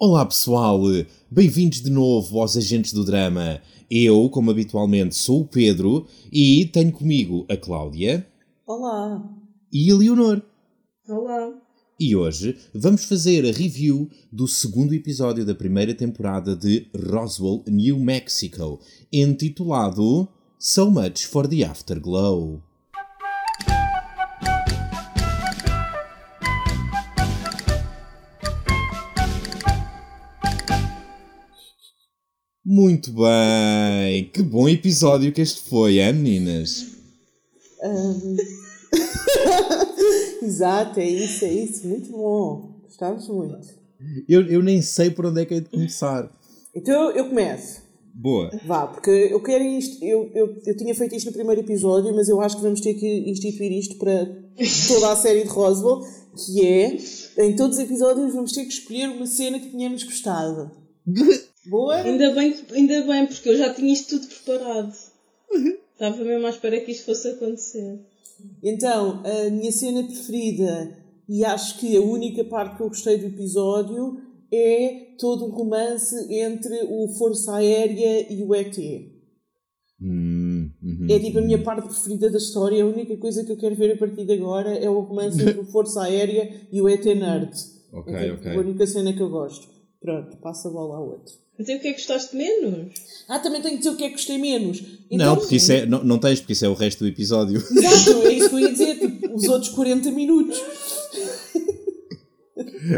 Olá pessoal, bem-vindos de novo aos Agentes do Drama. Eu, como habitualmente, sou o Pedro e tenho comigo a Cláudia Olá. e a Leonor. Olá. E hoje vamos fazer a review do segundo episódio da primeira temporada de Roswell, New Mexico, intitulado So Much for the Afterglow. Muito bem! Que bom episódio que este foi, hein, meninas? Ahm. Exato, é isso, é isso. Muito bom. Gostávamos muito. Eu, eu nem sei por onde é que é de começar. Então eu começo. Boa. Vá, porque eu quero isto. Eu, eu, eu tinha feito isto no primeiro episódio, mas eu acho que vamos ter que instituir isto para toda a série de Roswell, que é em todos os episódios vamos ter que escolher uma cena que tínhamos gostado. Boa? Ainda bem, ainda bem, porque eu já tinha isto tudo preparado. Estava mesmo à espera que isto fosse acontecer. Então, a minha cena preferida, e acho que a única parte que eu gostei do episódio, é todo um romance entre o Força Aérea e o ET. Hum, uhum. É tipo a minha parte preferida da história, a única coisa que eu quero ver a partir de agora é o romance entre o Força Aérea e o ET Nerd. Ok, é tipo ok. a única cena que eu gosto. Pronto, passa a bola ao outro. Então o que é que gostaste menos? Ah, também tenho que dizer o que é que gostei menos. Não, porque isso é, não, não tens, porque isso é o resto do episódio. Exato, é isso que eu ia dizer, tipo, os outros 40 minutos.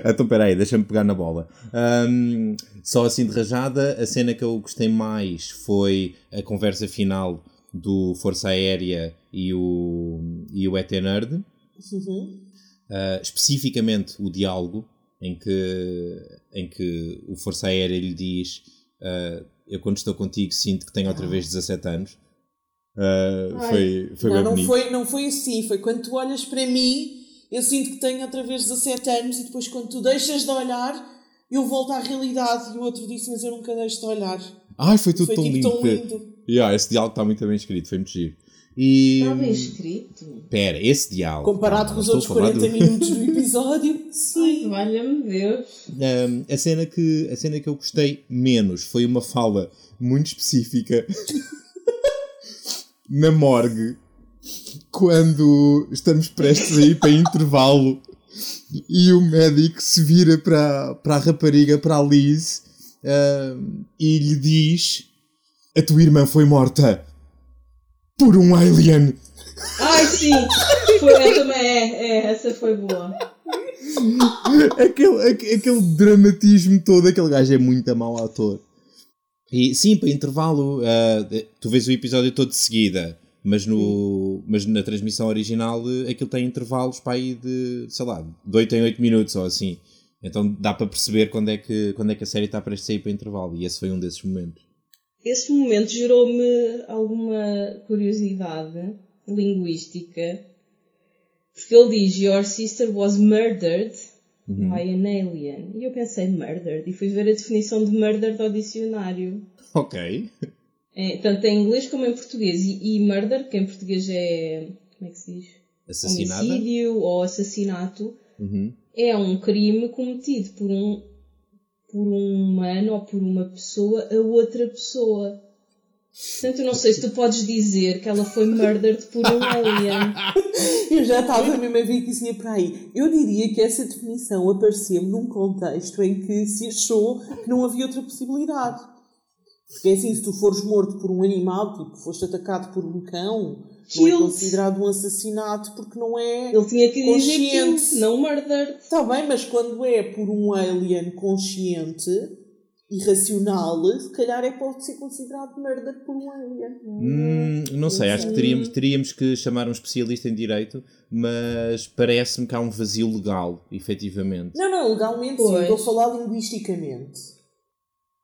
então, peraí, deixa-me pegar na bola. Ahm, só assim de rajada, a cena que eu gostei mais foi a conversa final do Força Aérea e o, e o ET Nerd. Uhum. Uh, especificamente o diálogo em que, em que o Força Aérea lhe diz uh, eu quando estou contigo sinto que tenho outra vez 17 anos. Uh, Ai, foi foi não, não foi, não foi assim. Foi quando tu olhas para mim, eu sinto que tenho outra vez 17 anos e depois quando tu deixas de olhar, eu volto à realidade. E o outro disse, mas eu nunca deixo de olhar. Ai, foi tudo Foi tão, tipo lindo. tão lindo. Yeah, esse diálogo está muito bem escrito, foi muito giro. E. Bem escrito. Pera, esse diálogo. Comparado não, com os outros estou a falar 40 do- minutos do episódio, sim. valha-me Deus. Um, a, cena que, a cena que eu gostei menos foi uma fala muito específica na morgue quando estamos prestes a ir para intervalo e o médico se vira para, para a rapariga, para a Liz, um, e lhe diz: A tua irmã foi morta por um alien. Ai, sim! Foi, também é, é, essa foi boa. aquele, aque- aquele dramatismo todo, aquele gajo é muito mau ator. E sim, para intervalo, ah, tu vês o episódio todo de seguida, mas, no, mas na transmissão original eh, aquilo tem intervalos para aí de, sei lá, de 8 em 8 minutos ou assim. Então dá para perceber quando é que, quando é que a série está prestes a ir para intervalo. E esse foi um desses momentos. Esse momento gerou-me alguma curiosidade linguística. Porque ele diz: Your sister was murdered by an alien. E eu pensei: murdered? E fui ver a definição de murdered ao dicionário. Ok. É, tanto em inglês como em português. E, e murder, que em português é. Como é que se diz? Assassinada. Homicídio ou assassinato. Uhum. É um crime cometido por um, por um humano ou por uma pessoa a outra pessoa. Portanto, eu não sei se tu podes dizer que ela foi murdered por um alien. Eu já estava mesmo a ver que isso ia para aí. Eu diria que essa definição apareceu num contexto em que se achou que não havia outra possibilidade. Porque assim, se tu fores morto por um animal, tipo, foste atacado por um cão, não é considerado um assassinato porque não é. Ele tinha que dizer Consciente. que não murdered. Está bem, mas quando é por um alien consciente e racional, se calhar é pode ser considerado murder por um alien. Hum, não sei, acho que teríamos, teríamos que chamar um especialista em direito, mas parece-me que há um vazio legal, efetivamente. Não, não, legalmente sim. Pois. Estou a falar linguisticamente.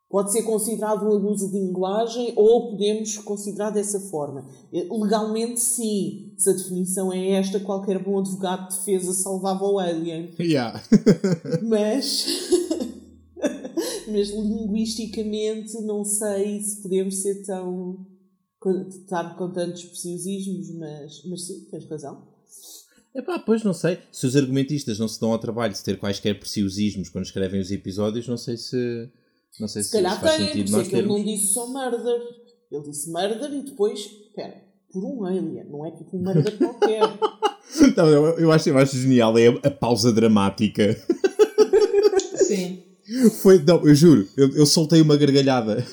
Pode ser considerado um abuso de linguagem ou podemos considerar dessa forma. Eh, Legalmente, sim. Se a definição é esta, qualquer bom advogado de defesa salvava o alien. Yeah. Mas. mas linguisticamente, não sei se podemos ser tão. estar com tantos preciosismos, mas, mas sim, tens razão. Epá, pois não sei. Se os argumentistas não se dão ao trabalho de ter quaisquer preciosismos quando escrevem os episódios, não sei se. Não sei se, Se calhar se faz tem, sentido por nós isso é que ele termos. não disse só murder. Ele disse murder e depois, espera, por um alien, não é tipo um murder qualquer. Não, eu, eu acho, eu acho genial, é a, a pausa dramática. Sim. Foi, não, eu juro, eu, eu soltei uma gargalhada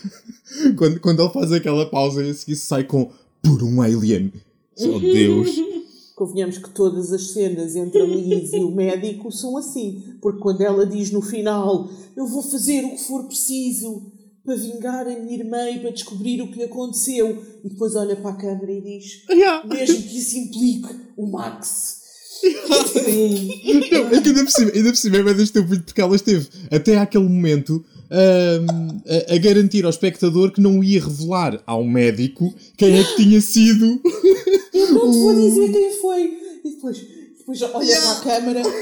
quando, quando ele faz aquela pausa e a seguir sai com por um alien. Oh Deus. Convenhamos que todas as cenas entre a Liz e o médico são assim. Porque quando ela diz no final eu vou fazer o que for preciso para vingar a minha irmã e para descobrir o que lhe aconteceu, e depois olha para a câmara e diz Yeah. mesmo que isso implique o Max. Não, é que ainda por cima, ainda por cima é bem estúpido porque ela esteve até àquele momento a, a garantir ao espectador que não ia revelar ao médico quem é que tinha sido. Eu não te vou dizer quem foi. E depois, depois olha para a câmara.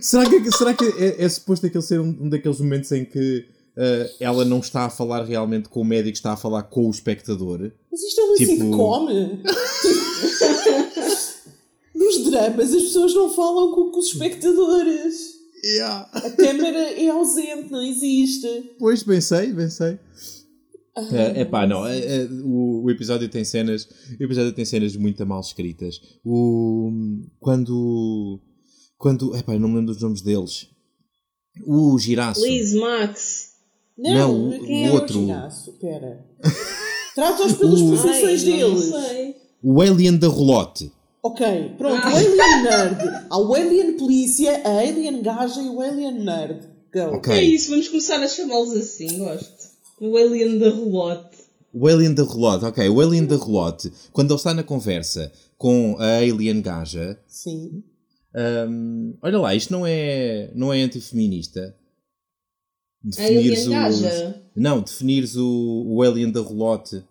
Será que, será que é, é suposto aquele ser um, um daqueles momentos em que ah, ela não está a falar realmente com o médico, está a falar com o espectador? Mas isto é uma Tipo- sitcom. Nos dramas as pessoas não falam com, com os espectadores. A câmara é ausente, não existe. Pois, bem sei, bem sei. É epá, não, é- é, o, o episódio tem cenas, o episódio tem cenas muito mal escritas. O, quando, quando, epá, eu não me lembro dos nomes deles. O Giraço. Liz, Max. Não, Não, o- quem o é outro. o giraço? Espera. Trata-os pelas O- profissões Ai, deles. Não sei. O Alien da Rolote. Ok, pronto. Ah. O Alien Nerd. Há o Alien Polícia, a Alien Gaja e o Alien Nerd. Go. Ok. É isso, vamos começar a chamá-los assim, gosto. O Alien da Relote. O Alien da Rolote, ok. O Alien da Rolote, quando ele está na conversa com a Alien Gaja, Sim. hum, olha lá, isto não é, não é antifeminista. Alien Gaja? Não, definires o, o Alien da Rolote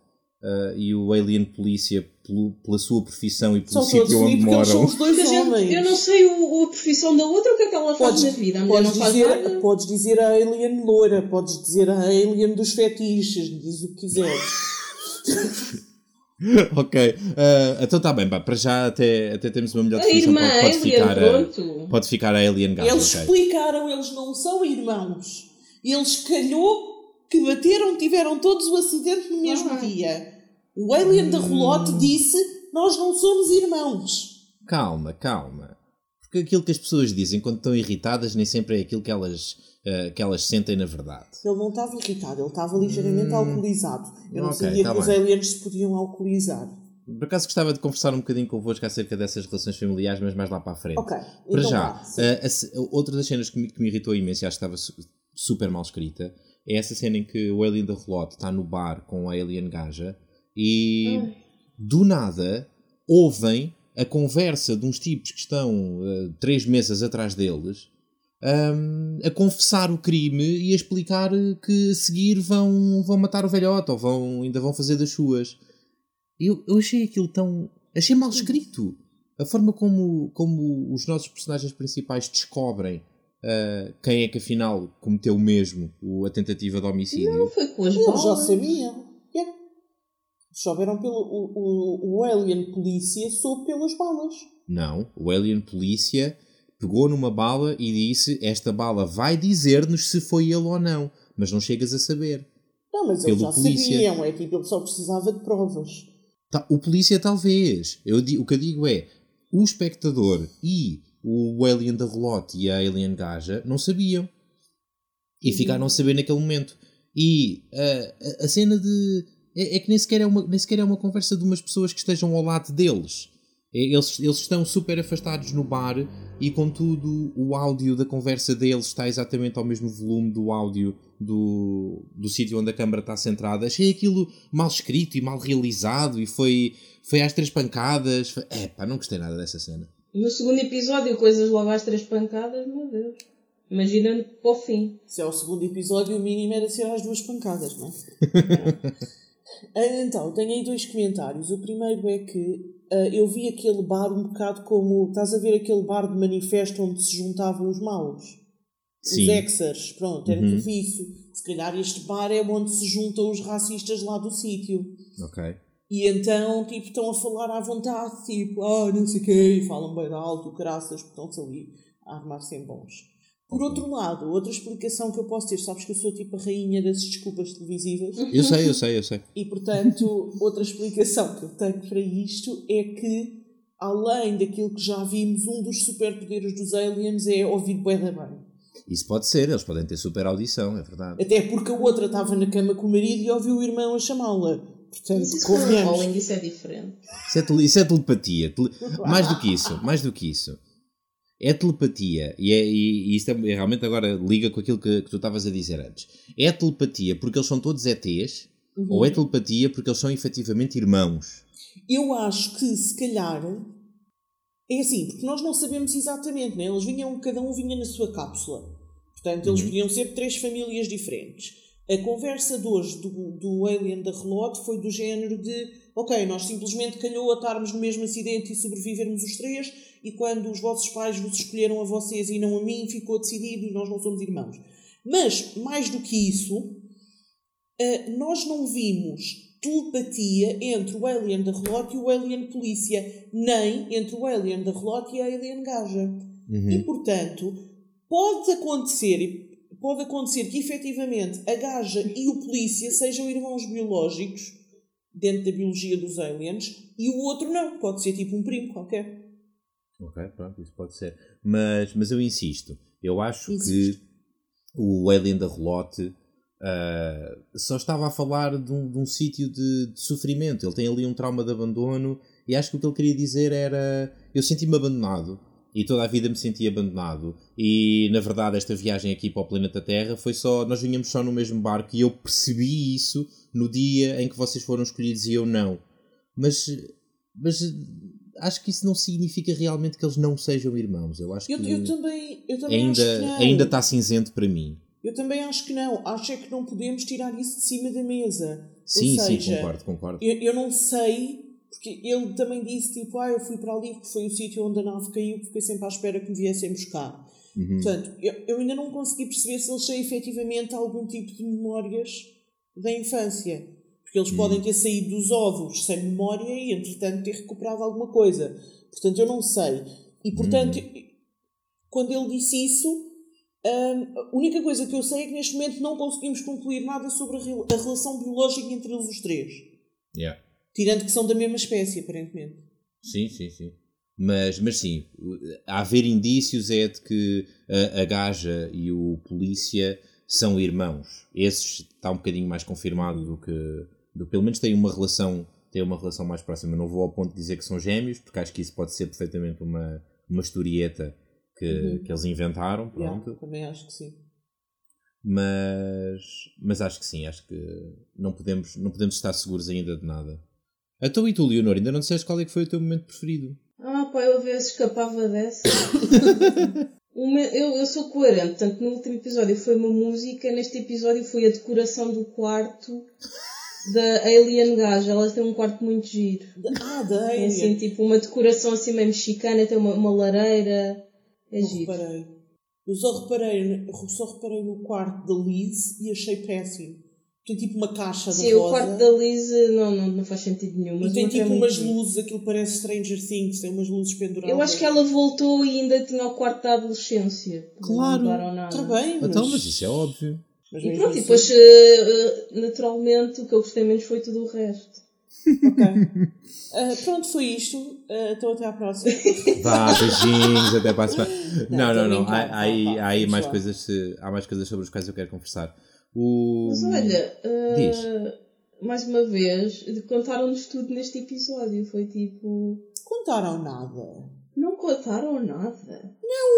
ah, e o Alien Polícia pelo- pela sua profissão e pelo todos sítio onde eles são moram. os dois eu, homens. eu não sei o, a profissão da outra, o que é que ela faz Podes, na vida. A podes, não faz dizer, nada. podes dizer a alien loira, podes dizer a alien dos fetiches, diz o que quiseres. ok, ah, então está bem, pá, para já até, até temos uma melhor A definição. irmã pode, pode Alien, ficar a, pronto. pode ficar a Alien Gaja. Eles ok. explicaram, eles não são irmãos. Eles calhou que bateram, tiveram todos o acidente no mesmo Ah. dia. O alien da Rolote disse: Nós não somos irmãos. Calma, calma. Porque aquilo que as pessoas dizem quando estão irritadas nem sempre é aquilo que elas, ah, que elas sentem na verdade. Ele não estava irritado, ele estava ligeiramente alcoolizado. Eu não sabia tá que os bem. aliens se podiam alcoolizar. Por acaso gostava de conversar um bocadinho convosco acerca dessas relações familiares, mas mais lá para a frente. Ok, Para então já, vá, sim. a- a outra das cenas que me, que me irritou imenso e acho que estava su- super mal escrita é essa cena em que o Alien da Relote está no bar com a Alien Gaja e do nada ouvem a conversa de uns tipos que estão eh, três mesas atrás deles ahm, a confessar o crime e a explicar que a seguir vão, vão matar o velhote ou vão, ainda vão fazer das suas. Eu, eu achei aquilo tão. Achei mal escrito. A forma como, como os nossos personagens principais descobrem ah, quem é que afinal cometeu mesmo o- a tentativa de homicídio. Não foi com as Eles já sabiam. Souberam pelo. O, o, o alien polícia soube pelas balas. Não, o Alien Polícia pegou numa bala e disse: Esta bala vai dizer-nos se foi ele ou não, mas não chegas a saber. Não, mas eles já polícia. sabiam. É tipo, ele só precisava de provas. Tá, o polícia talvez. Eu, o que eu digo é, o espectador e o Alien da Relote e a Alien Gaja não sabiam. E ficaram a saber naquele momento. E ah, a, a cena de... É, é que nem sequer é, uma, nem sequer é uma conversa de umas pessoas que estejam ao lado deles. É, Eles, eles estão super afastados no bar e, contudo, o áudio da conversa deles está exatamente ao mesmo volume do áudio do, do sítio onde a câmara está centrada. Achei aquilo mal escrito e mal realizado e foi, foi às três pancadas. Foi... Epá, não gostei nada dessa cena. No segundo episódio, coisas logo às três pancadas, meu Deus. Imagina para o fim. Se é o segundo episódio, o mínimo era ser às duas pancadas, não é? Ah, então, tenho aí dois comentários. O primeiro é que ah, eu vi aquele bar um bocado como. Estás a ver aquele bar de manifesto onde se juntavam os maus? Sim. Os exers, pronto, era tipo isso. Se calhar este bar é onde se juntam os racistas lá do sítio. Ok. E então, tipo, estão a falar à vontade, tipo, ah, não sei o quê, e falam bem alto, caraças, porque estão-se ali a armar-se em bons. Por outro lado, outra explicação que eu posso ter, sabes que eu sou tipo a rainha das desculpas televisivas, Eu sei, eu sei, eu sei. e portanto, outra explicação que eu tenho para isto é que, além daquilo que já vimos, um dos superpoderes dos aliens é ouvir bué da bem. Isso pode ser, eles podem ter super audição, é verdade. Até porque a outra estava na cama com o marido e ouviu o irmão a chamá-la. Portanto, isso for convenhamos. isso é diferente. Isso é, tele- isso é telepatia. Tele- Mais do que isso, mais do que isso. É telepatia. E, é, e, e isto é, realmente agora liga com aquilo que, que tu estavas a dizer antes. É telepatia porque eles são todos ETs ou é telepatia porque eles são efetivamente irmãos? Eu acho que se calhar é assim, porque nós não sabemos exatamente, né? Eles vinham, cada um vinha na sua cápsula. Portanto, eles podiam ser três famílias diferentes. A conversa de hoje do, do Alien da Relote foi do género de ok, nós simplesmente calhou a estarmos no mesmo acidente e sobrevivermos os três, e quando os vossos pais vos escolheram a vocês e não a mim, ficou decidido e nós não somos irmãos. Mas, mais do que isso, Uh, nós não vimos telepatia entre o alien da Relote e o alien polícia, nem entre o alien da Relote e a alien gaja. E, portanto, pode acontecer, pode acontecer que efetivamente a gaja e o polícia sejam irmãos biológicos dentro da biologia dos aliens e o outro não, pode ser tipo um primo qualquer. Ok, pronto, isso pode ser. Mas, mas eu insisto, eu acho Insiste. que o Alien da Relote ah, só estava a falar de um, um sítio de, de sofrimento. Ele tem ali um trauma de abandono e acho que o que ele queria dizer era: eu senti-me abandonado e toda a vida me senti abandonado. E na verdade, esta viagem aqui para o planeta Terra foi só. Nós vinhamos só no mesmo barco e eu percebi isso no dia em que vocês foram escolhidos e eu não. Mas, mas acho que isso não significa realmente que eles não sejam irmãos. Eu acho Eu, que eu também, eu também acho que ainda ainda está cinzento para mim. Eu também acho que não. Acho é que não podemos tirar isso de cima da mesa. Sim, Ou sim, seja, concordo, concordo. Eu, eu não sei, porque ele também disse tipo, ah, eu fui para ali porque foi o sítio onde a nave caiu, fiquei sempre à espera que me viessem buscar. Uhum. Portanto, eu, eu ainda não consegui perceber se eles têm efetivamente algum tipo de memórias da infância. Porque eles podem ter saído dos ovos sem memória e, entretanto, ter recuperado alguma coisa. Portanto, eu não sei. E, portanto, quando ele disse isso, hum, a única coisa que eu sei é que neste momento não conseguimos concluir nada sobre a, a relação biológica entre eles os três. Yeah. Tirando que são da mesma espécie, aparentemente. Sim, sim, sim. Mas, mas sim, a haver indícios é de que a, a gaja e o polícia são irmãos. Esses está um bocadinho mais confirmado do que. Do, pelo menos têm uma relação têm uma relação mais próxima. Não vou ao ponto de dizer que são gêmeos, porque acho que isso pode ser perfeitamente uma, uma historieta que, que eles inventaram. Pronto. Yeah, também acho que sim. Mas, mas acho que sim, acho que não podemos, não podemos estar seguros ainda de nada. Então e tu, Leonor, ainda não disseste qual é que foi o teu momento preferido? Ah, pá, eu às vezes escapava dessa. Eu, eu sou coerente, portanto, no último episódio foi uma música, neste episódio foi a decoração do quarto da Alien Gaja. Ela tem um quarto muito giro. Ah, da Tem Alien. assim, tipo, uma decoração assim meio mexicana, tem uma, uma lareira. É Não giro. reparei. Eu só reparei, eu só reparei no quarto da Liz e achei péssimo. Tem tipo uma caixa Sim, de o rosa. quarto da Liz não, não, não faz sentido nenhum. Mas E tem o é tipo muito umas giro. luzes, aquilo parece Stranger Things, tem umas luzes penduradas. Eu acho que ela voltou e ainda tinha o quarto da adolescência. Claro. Não. Está bem, mas... Então, mas isso é óbvio. mas E pronto, e assim- depois, eh, eh, naturalmente, o que eu gostei menos foi tudo o resto. Ok. Ah, pronto, foi isto. Ah, então até à próxima. Vá, beijinhos, até para a semana. Não, não, não. brincando, Há, há há aí mais coisas, há mais coisas sobre as quais eu quero conversar. O... Mas olha, Diz. mais uma vez, contaram-nos tudo neste episódio. Foi tipo. Contaram nada. Não contaram nada.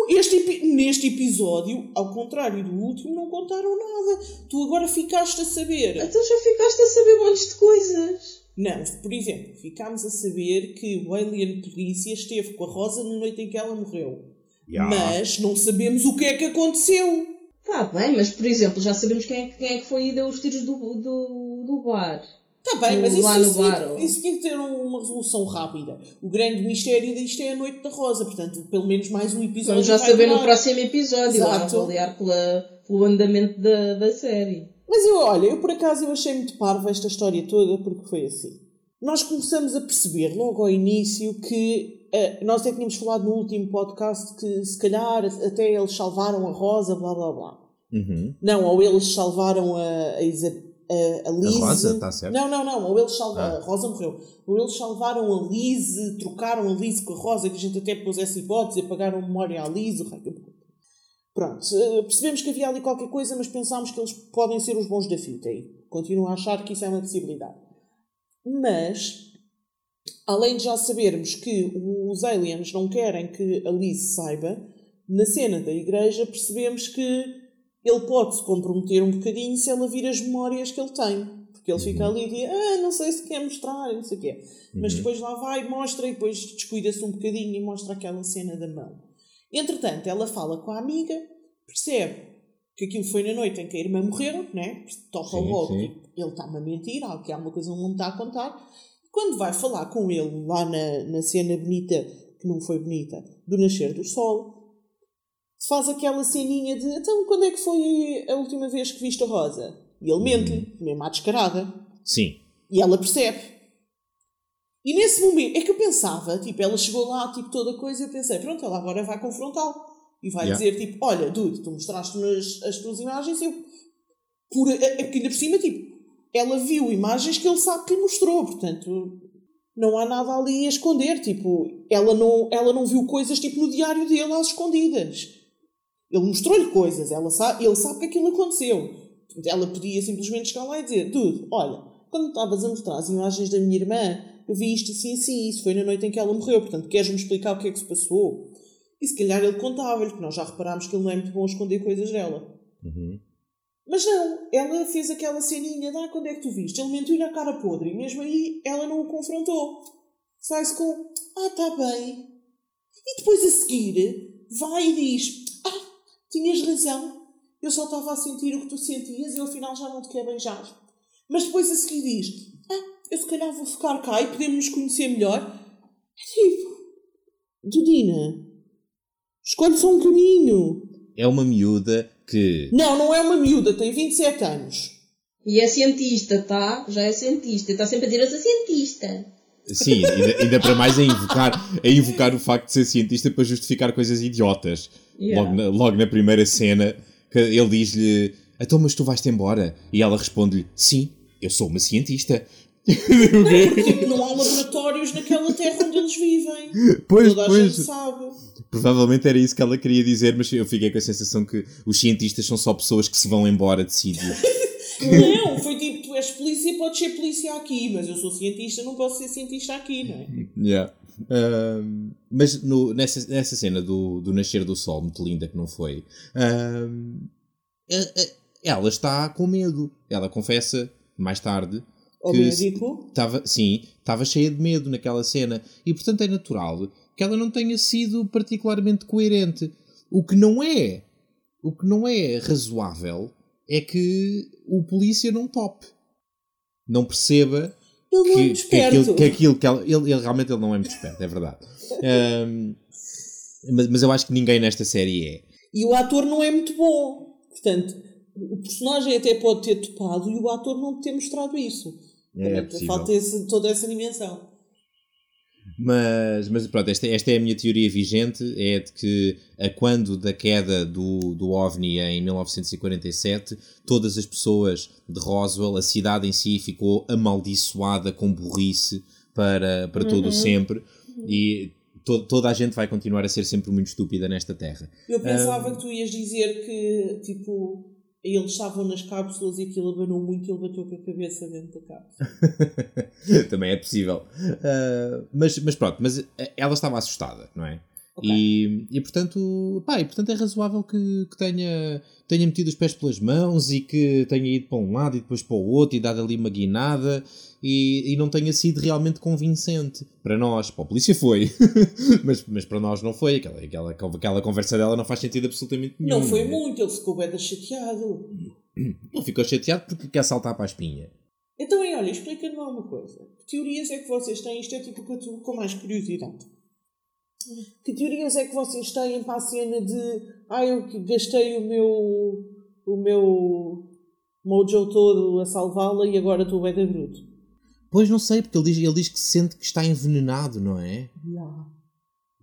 Este epi- neste episódio, ao contrário do último, não contaram nada. Tu agora ficaste a saber. Então já ficaste a saber montes de coisas. Não, por exemplo, ficámos a saber que o Alien Polícia esteve com a Rosa na noite em que ela morreu. Ya. Mas não sabemos o que é que aconteceu. Tá bem, mas por exemplo, já sabemos quem é, que- quem é que foi e deu os tiros do, do, do bar. Está bem, mas isso, lá bar, isso tinha que ter um- uma resolução rápida. O grande mistério disto é a Noite da Rosa, portanto, pelo menos mais um episódio. Vamos já saber no próximo episódio, Exato. avaliar pela, pelo andamento da, da série. Mas eu, olha, eu por acaso eu achei muito parva esta história toda porque foi assim. nós começamos a perceber logo ao início que nós até tínhamos falado no último podcast que se calhar até eles salvaram a Rosa, blá blá blá. Uhum. Não, ou eles salvaram a, a, a, a Liz. A Rosa, está certo. Não, não, não, ou eles salvaram. Ah. A Rosa morreu. Ou eles salvaram a Liz, trocaram a Liz com a Rosa, que a gente até pôs essa hipótese, apagaram memória à que- Pronto, eh, percebemos que havia ali qualquer coisa, mas pensámos que eles podem ser os bons da fita e continuo a achar que isso é uma possibilidade. Mas, além de já sabermos que os aliens não querem que a Liz saiba, na cena da igreja percebemos que ele pode se comprometer um bocadinho se ela vir as memórias que ele tem. Porque ele fica ali e diz, ah, não sei se quer mostrar, não sei o quê. Mas depois lá vai, mostra e depois descuida-se um bocadinho e mostra aquela cena da mão. Entretanto, ela fala com a amiga, percebe que aquilo foi na noite em que a irmã morreu, né? Sim, logo sim. que ele está-me a mentir, há que há uma coisa não me está a contar. Quando vai falar com ele lá na, na cena bonita, que não foi bonita, do nascer do sol, faz aquela ceninha de então quando é que foi a última vez que viste a Rosa? E ele mente-lhe, mesmo à descarada. Sim. E ela percebe. E nesse momento, é que eu pensava, tipo, ela chegou lá, tipo, toda coisa, eu pensei, pronto, ela agora vai confrontá-lo. E vai Yeah. dizer, tipo, olha, dude, tu mostraste-me as, as tuas imagens, eu... Por, é, é que ainda por cima, tipo, ela viu imagens que ele sabe que lhe mostrou, portanto, não há nada ali a esconder, tipo, ela não, ela não viu coisas, tipo, no diário dele às escondidas. Ele mostrou-lhe coisas, ela sabe, ele sabe que aquilo aconteceu. Ela podia simplesmente chegar lá e dizer: Dude, olha, quando estavas a mostrar as imagens da minha irmã, eu vi isto assim assim, isso foi na noite em que ela morreu, portanto, queres-me explicar o que é que se passou? E se calhar ele contava-lhe, porque nós já reparámos que ele não é muito bom a esconder coisas dela. Uhum. Mas não, ela fez aquela ceninha, dá quando é que tu viste? Ele mentiu na cara podre e mesmo aí ela não o confrontou. Sai-se com, ah, tá bem. E depois a seguir, vai e diz, ah, tinhas razão, eu só estava a sentir o que tu sentias e eu afinal já não te quero beijar. Mas depois a seguir diz, ah, eu se calhar vou ficar cá e podemos nos conhecer melhor. É tipo, Dudina, escolhe só um caminho. É uma miúda que. Não, não é uma miúda, tem 27 anos. E é cientista, tá? Já é cientista. Está sempre a dizer, eu sou cientista. Sim, ainda, ainda para mais a invocar, a invocar o facto de ser cientista para justificar coisas idiotas. Yeah. Logo, na, logo na primeira cena, que ele diz-lhe: Então, mas tu vais-te embora? E ela responde-lhe: Sim, eu sou uma cientista. Porque não há laboratórios naquela terra onde eles vivem. Pois, Toda a pois. gente sabe. Provavelmente era isso que ela queria dizer, mas eu fiquei com a sensação que os cientistas são só pessoas que se vão embora de sítios. Não, foi tipo, tu és polícia, podes ser polícia aqui, mas eu sou cientista, não posso ser cientista aqui, não é? Yeah. Mas no- nessa, nessa cena do, do nascer do sol, muito linda que não foi, a- a- ela está com medo. Ela confessa mais tarde Ao que médico. estava, sim, estava cheia de medo naquela cena e portanto é natural que ela não tenha sido particularmente coerente. O que não é, o que não é razoável é que o polícia não tope, não perceba é que, que aquilo, que aquilo que ela, ele, ele realmente ele não é muito esperto, é verdade. Ahm, mas, mas eu acho que ninguém nesta série é. E o ator não é muito bom. Portanto, o personagem até pode ter topado e o ator não ter mostrado isso. É possível. falta esse- toda essa dimensão. Mas, mas pronto, esta, esta é a minha teoria vigente, é de que a quando da queda do, do OVNI em 1947, todas as pessoas de Roswell, a cidade em si ficou amaldiçoada com burrice para, para todo o sempre e to, toda a gente vai continuar a ser sempre muito estúpida nesta terra. Eu pensava que tu ias dizer que, tipo, eles estavam nas cápsulas e aquilo abanou muito e ele bateu com a cabeça dentro da cápsula. Também é possível. Uh, mas, mas pronto, mas eh, ela estava assustada, não é? Ok. E, e portanto, pá, e portanto é razoável que, que tenha, tenha metido os pés pelas mãos e que tenha ido para um lado e depois para o outro e dado ali uma guinada e, e não tenha sido realmente convincente. Para nós, para a polícia foi, mas, mas para nós não foi. Aquela, aquela, aquela conversa dela não faz sentido absolutamente nenhum. Não foi é? muito, ele ficou bem chateado. Ele ficou chateado porque quer saltar para a espinha. Então, e olha, explica-me uma coisa. Que teorias é que vocês têm? Isto é tipo que eu estou com mais curiosidade. Que teorias é que vocês têm para a cena de ah, eu gastei o meu o meu mojo todo a salvá-la e agora estou bem da bruto? Pois não sei, porque ele diz, ele diz que sente que está envenenado, não é? Yeah.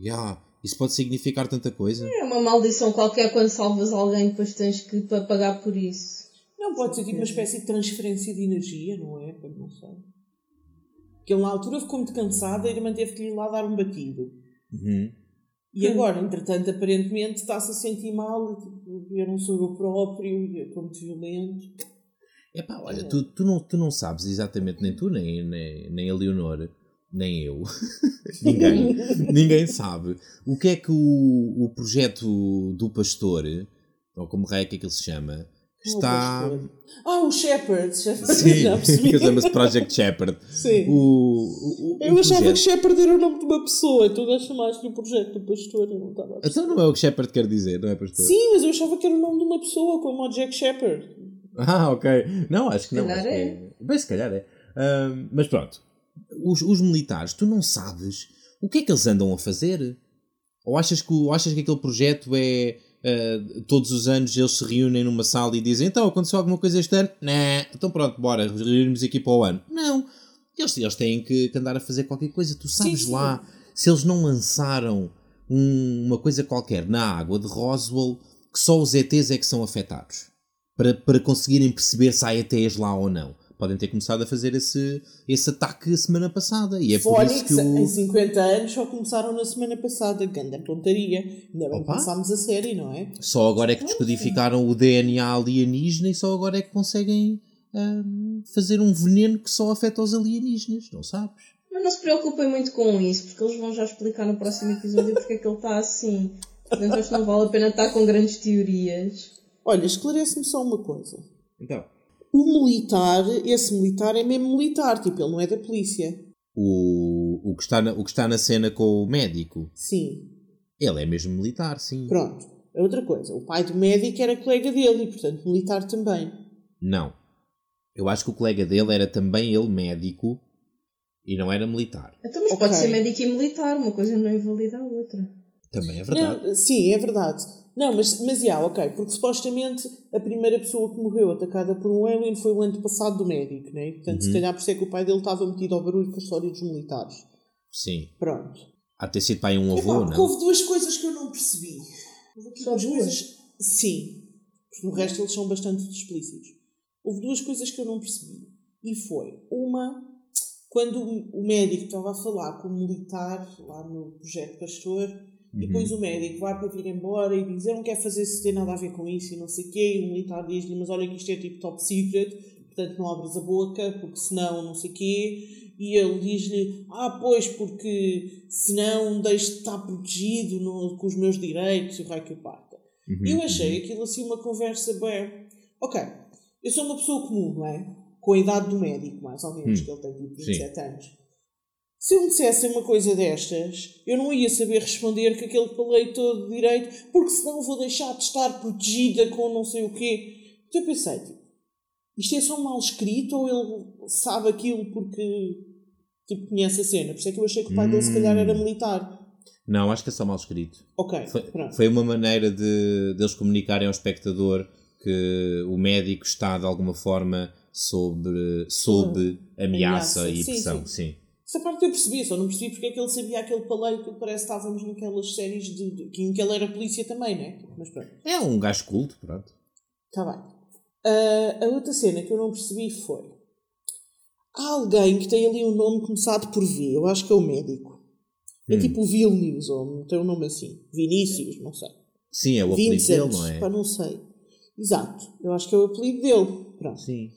Yeah. Isso pode significar tanta coisa. É uma maldição qualquer quando salvas alguém depois tens que pa- pagar por isso. Não, pode ser tipo uma espécie de transferência de energia, não é? Não sei. Porque ele na altura ficou muito cansado e a irmã teve que ir lá dar um batido. Uhum. E agora, entretanto, aparentemente está-se a sentir mal, tipo, eu não sou eu próprio, e eu estou muito violento. Epá, olha, tu, tu, não, tu não sabes exatamente, nem tu, nem, nem, nem a Leonor, nem eu, ninguém, ninguém sabe o que é que o, o projeto do pastor, ou como raio é que ele se chama, está. Oh, pastor. Ah, o Shepard, Sim, que chama-se Project Shepherd. Sim. O, o, o, Eu o achava projeto- que Shepard era o nome de uma pessoa, tu já chamaste o projeto do pastor, eu não estava a perceber. Então não é o que Shepherd quer dizer, não é pastor? Sim, mas eu achava que era o nome de uma pessoa, como o Jack Shepard. Ah, ok. Não, acho que não. calhar acho que é. Bem, se calhar é. Ahm, mas pronto. Os, os militares, tu não sabes o que é que eles andam a fazer? Ou achas que, ou achas que aquele projeto é. ah, todos os anos eles se reúnem numa sala e dizem então aconteceu alguma coisa este ano? Não, então pronto, bora, reunimos aqui para o ano. Não, eles, eles têm que, que andar a fazer qualquer coisa. Tu sabes Sim, sim. lá se eles não lançaram um- uma coisa qualquer na água de Roswell que só os ETs é que são afetados para, para conseguirem perceber se há ETs lá ou não. Podem ter começado a fazer esse, esse ataque a semana passada e é por isso Fónix, que o. em 50 anos, só começaram na semana passada. Ganda pontaria. Ainda bem que Opa. começámos a série, não é? Só agora é que descodificaram o DNA alienígena e só agora é que conseguem ahm, fazer um veneno que só afeta os alienígenas, não sabes? Mas não se preocupem muito com isso, porque eles vão já explicar no próximo episódio porque é que ele está assim. Portanto, acho que não vale a pena estar com grandes teorias. Olha, esclarece-me só uma coisa. Então. O militar, esse militar é mesmo militar, tipo, ele não é da polícia. O, o, que está na, o que está na cena com o médico, Sim. ele é mesmo militar, sim. Pronto. É outra coisa. O pai do médico era colega dele e, portanto, militar também. Não. Eu acho que o colega dele era também ele médico e não era militar. Então, mas Ok. pode ser médico e militar, uma coisa não invalida a outra. Também é verdade. Não, sim, é verdade. Não, mas, mas já, ok, porque supostamente a primeira pessoa que morreu atacada por um alien foi o antepassado do médico, né? Portanto, Uhum. se calhar por isso é que o pai dele estava metido ao barulho com a história dos militares. Sim. Pronto. Há de ter sido pai um Epá, avô, porque não? houve duas coisas que eu não percebi. Houve Só duas coisas. Sim. Porque no resto eles são bastante explícitos. Houve duas coisas que eu não percebi. E foi uma, quando o médico estava a falar com o militar lá no projeto Pastor, e depois o médico vai para vir embora e diz: Eu não quero fazer se tem nada a ver com isso e não sei o quê. E o militar diz-lhe: Mas olha que isto é tipo top secret, portanto não abres a boca, porque senão não sei o quê. E ele diz-lhe: Ah, pois, porque senão deixo de estar protegido no- com os meus direitos e o raio que o parta. Uhum, eu achei aquilo assim uma conversa bem. Ok, eu sou uma pessoa comum, não é? Com a idade do médico, mais ou menos, Hum. que ele tem tipo Sim. 27 anos. Se eu me dissessem uma coisa destas, eu não ia saber responder com aquele paleio todo de direito, porque senão vou deixar de estar protegida com não sei o quê. Então eu pensei, tipo, isto é só mal escrito ou ele sabe aquilo porque tipo, conhece a cena? Por isso é que eu achei que o pai dele se calhar era militar. Não, acho que é só mal escrito. Ok, Foi, pronto. foi uma maneira de deles comunicarem ao espectador que o médico está de alguma forma sob, sob ameaça Ameaça, e sim, pressão. Sim. Essa parte eu percebi, só não percebi porque é que ele sabia aquele paleio que parece que estávamos naquelas séries de, de- que- em que ele era polícia também, né? Mas pronto, É um gajo culto, pronto. está bem. Ah, a outra cena que eu não percebi foi. Há alguém que tem ali um nome começado por V, eu acho que é o médico. É Hum. tipo o Vilnius, ou tem um nome assim. Vinícius, não sei. Sim, é o apelido Vincent, dele, não é? pá, não sei. Exato, eu acho que é o apelido dele. Pronto. Sim.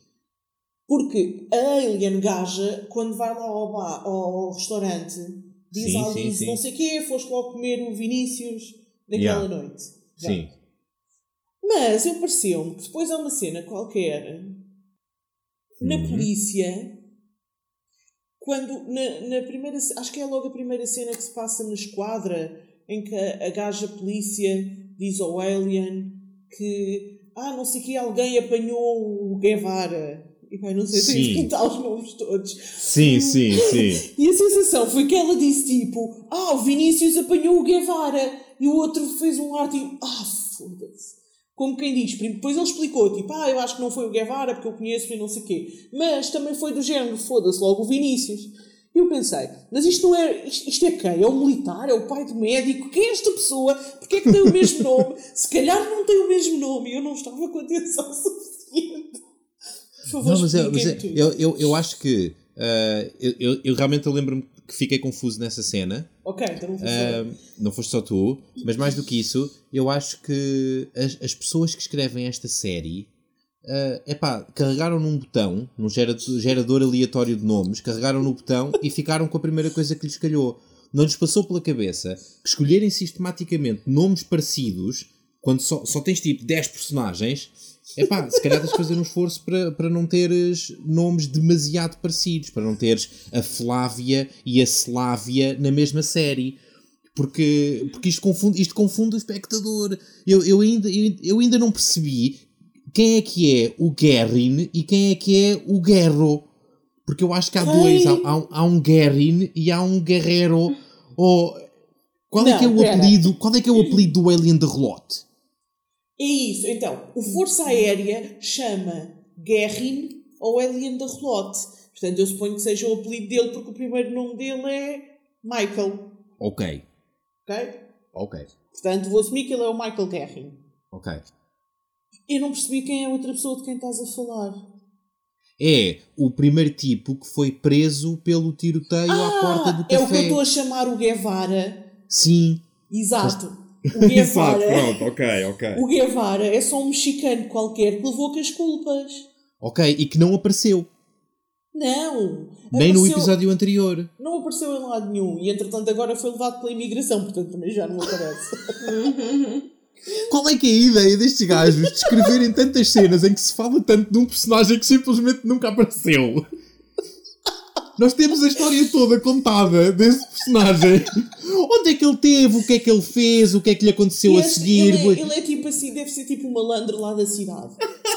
Porque a Alien gaja, quando vai lá ao, bar, ao restaurante, diz Sim, à sim, Liz, sim. não sei o quê, foste lá comer o Vinícius naquela Yeah. noite. Já. Sim. Mas eu pareceu-me que depois há uma cena qualquer na Uhum. polícia, quando na, na primeira, acho que é logo a primeira cena que se passa na esquadra, em que a, a gaja polícia diz ao Alien que ah, não sei que alguém apanhou o Guevara. E vai, não sei se pintar os nomes todos. Sim, sim, sim. E a sensação foi que ela disse tipo, ah, o Vinícius apanhou o Guevara e o outro fez um arte e ah, foda-se. Como quem diz, depois ele explicou, tipo, ah, eu acho que não foi o Guevara porque eu conheço e não sei o quê. Mas também foi do género, foda-se logo o Vinícius. E eu pensei, mas isto não é. Isto, isto, é quem? É o militar? É o pai do médico? Quem é esta pessoa? Porquê é que tem o mesmo nome? Se calhar não tem o mesmo nome e eu não estava com atenção suficiente. Por favor, não, mas, eu, mas eu, eu, eu acho que. Uh, eu, eu realmente lembro-me que fiquei confuso nessa cena. Ok, então não foste uh, Não foste só tu, mas mais do que isso, eu acho que as, as pessoas que escrevem esta série uh, epá, carregaram num botão, num gerador, gerador aleatório de nomes, carregaram no botão e ficaram com a primeira coisa que lhes calhou. Não lhes passou pela cabeça que escolherem sistematicamente nomes parecidos, quando só, só tens tipo 10 personagens, epá, se calhar tens de fazer um esforço para, para não teres nomes demasiado parecidos, para não teres a Flávia e a Slávia na mesma série. Porque, porque isto, confunde, isto confunde o espectador. Eu, eu, ainda, eu, eu ainda não percebi quem é que é o Guerrin e quem é que é o Guerro. Porque eu acho que há dois. Há, há, há, um Guerrin e há um Guerrero. Ou, qual, é não, é que é o apelido, qual é que é o apelido do Alien de Relote? É isso. Então, o Força Aérea chama Guerrin ou Alien de Relote. Portanto, eu suponho que seja o apelido dele porque o primeiro nome dele é Michael. Ok. Ok? Ok. Portanto, vou assumir que ele é o Michael Guerrin. Ok. Eu não percebi quem é a outra pessoa de quem estás a falar. É o primeiro tipo que foi preso pelo tiroteio ah, à porta do café. É o que eu estou a chamar o Guevara. Sim. Exato. O Guevara. Exato, pronto, ok, ok. O Guevara é só um mexicano qualquer que levou com as culpas. Ok, e que não apareceu. Não. Nem apareceu, no episódio anterior. Não apareceu em lado nenhum. E entretanto agora foi levado pela imigração, portanto também já não aparece. Qual é que é a ideia destes gajos de escreverem tantas cenas em que se fala tanto de um personagem que simplesmente nunca apareceu? Nós temos a história toda contada desse personagem. Onde é que ele teve? O que é que ele fez? O que é que lhe aconteceu a seguir? Ele é, ele é, tipo assim, deve ser tipo um malandro lá da cidade.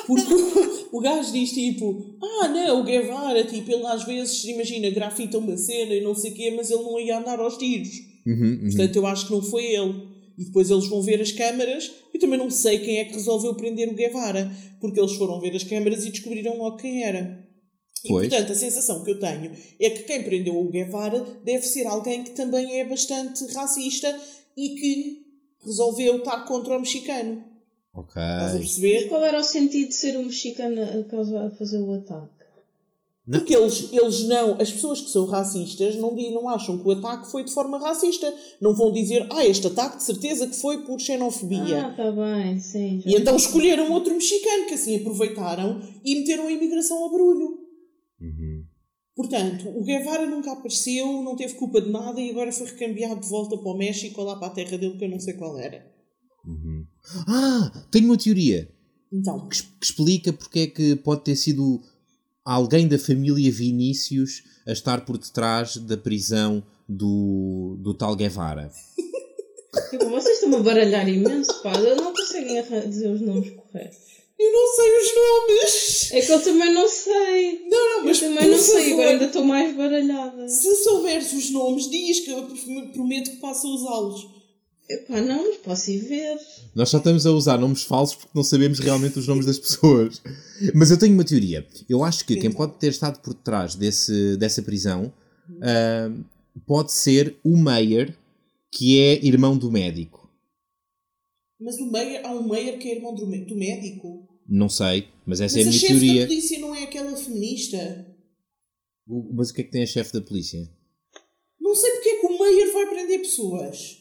Porque o, o gajo diz tipo: Ah, não, o Guevara, tipo, ele às vezes, imagina, grafita uma cena e não sei o quê, mas ele não ia andar aos tiros. Uhum, uhum. Portanto, eu acho que não foi ele. E depois eles vão ver as câmaras e também não sei quem é que resolveu prender o Guevara, porque eles foram ver as câmaras e descobriram logo quem era. E, portanto, a sensação que eu tenho é que quem prendeu o Guevara deve ser alguém que também é bastante racista e que resolveu estar contra o mexicano. Ok. Estás a perceber? Qual era o sentido de ser o mexicano a fazer o ataque? Porque eles, eles não, as pessoas que são racistas não, não acham que o ataque foi de forma racista. Não vão dizer, ah, este ataque de certeza que foi por xenofobia. Ah, tá bem, sim. E então escolheram outro mexicano que assim aproveitaram e meteram a imigração ao barulho. Uhum. Portanto, o Guevara nunca apareceu, não teve culpa de nada e agora foi recambiado de volta para o México ou lá para a terra dele que eu não sei qual era. Uhum. Ah, tenho uma teoria. Então. Que, que explica porque é que pode ter sido alguém da família Vinícius a estar por detrás da prisão do, do tal Guevara. Tipo, vocês estão a baralhar imenso, pá. Não conseguem dizer os nomes corretos. Eu não sei os nomes! É que eu também não sei. Não, não, mas eu também não sei, agora ainda estou mais baralhada. Se souberes os nomes, diz que eu prometo que passo a usá-los. Epá, não, mas posso ir ver. Nós só estamos a usar nomes falsos porque não sabemos realmente os nomes das pessoas. Mas eu tenho uma teoria. Eu acho que quem pode ter estado por trás desse, dessa prisão uh, pode ser o Meyer, que é irmão do médico. Mas o Meyer, há um Meyer que é irmão do, do médico? Não sei, mas essa mas é a minha teoria. Mas a chefe da polícia não é aquela feminista? Mas o que é que tem a chefe da polícia? Não sei porque é que o Meyer vai prender pessoas.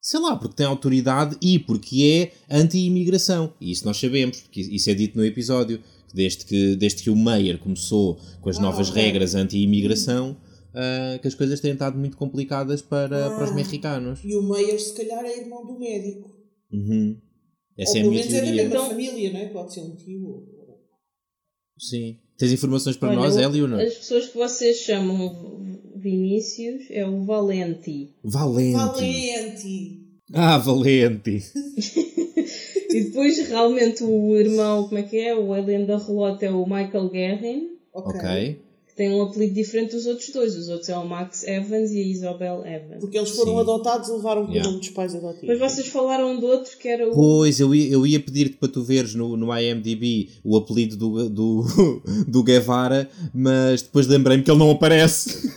Sei lá, porque tem autoridade e porque é anti-imigração. E isso nós sabemos, porque isso é dito no episódio. Desde que, desde que o Meyer começou com as ah, novas regras anti-imigração, uh, que as coisas têm estado muito complicadas para, ah, para os mexicanos. E o Meyer, se calhar, é irmão do médico. Uhum. Essa Ou é a minha teoria. é da então, família, não é? Pode ser um tio. Sim. Tens informações para Olha, nós, Hélio, ou não? As pessoas que vocês chamam Vinícius é o Valenti. Valenti. Valenti. Ah, Valenti. e depois realmente o irmão, como é que é? O alien da relota é o Michael Guerin. Ok. Que tem um apelido diferente dos outros dois. Os outros é o Max Evans e a Isabel Evans. Porque eles foram Sim. adotados e levaram com Yeah. o nome dos pais adotivos. Depois vocês falaram do outro que era o. Pois, eu ia, eu ia pedir-te para tu veres no, no IMDb o apelido do, do, do Guevara, mas depois lembrei-me que ele não aparece.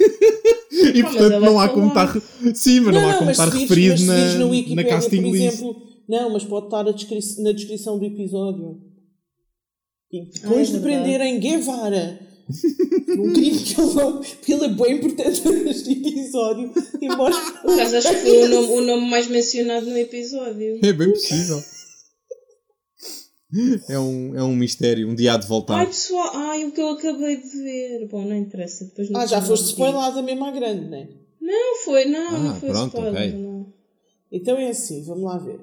e Ah, mas portanto não é há como estar. Sim, mas não, há como mas estar referido mas na, na na Wikipédia, casting por list. exemplo, não, mas pode estar a descri- na descrição do episódio. E Ah, depois é de prenderem Guevara, num crime que ele não. porque ele é bem importante neste episódio, embora. Por acaso acho que foi o nome, o nome mais mencionado no episódio. É bem possível. É um, é um mistério, um dia de Ai voltar. pessoal, ai o que eu acabei de ver. Bom, não interessa. Depois no Ah, já foste spoilada mesmo à grande, não é? Não foi, não, Ah, não foi pronto, spoiler, ok. não. Então é assim, vamos lá ver.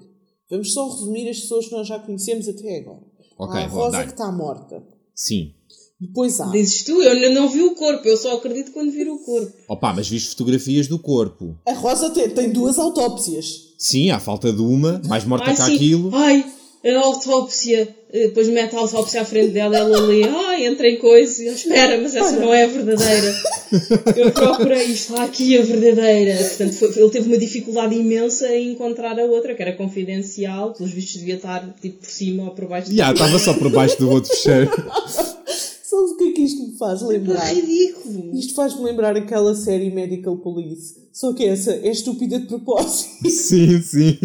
Vamos só resumir as pessoas que nós já conhecemos até agora. Ok, há a Rosa que está morta. Sim. Depois há. Dizes tu, eu ainda não vi o corpo, eu só acredito quando vir o corpo. Opa, mas viste fotografias do corpo. A Rosa tem, tem duas autópsias. Sim, há falta de uma, mais morta Ai, que sim. aquilo. Ai, a autópsia. Eh, Depois mete a autópsia à frente dela, ela lê, ai, entra em coisa. Espera, mas essa não é a verdadeira. Eu procurei isto, ah, aqui a verdadeira. Portanto, foi- ele teve uma dificuldade imensa em encontrar a outra, que era confidencial. Pelos vistos devia estar tipo por cima ou por baixo. Já, estava só por baixo do outro fecheiro. Sabes o que é que isto me faz É lembrar? ridículo. Isto faz-me lembrar aquela série Medical Police. Só que essa é estúpida de propósito. sim, sim.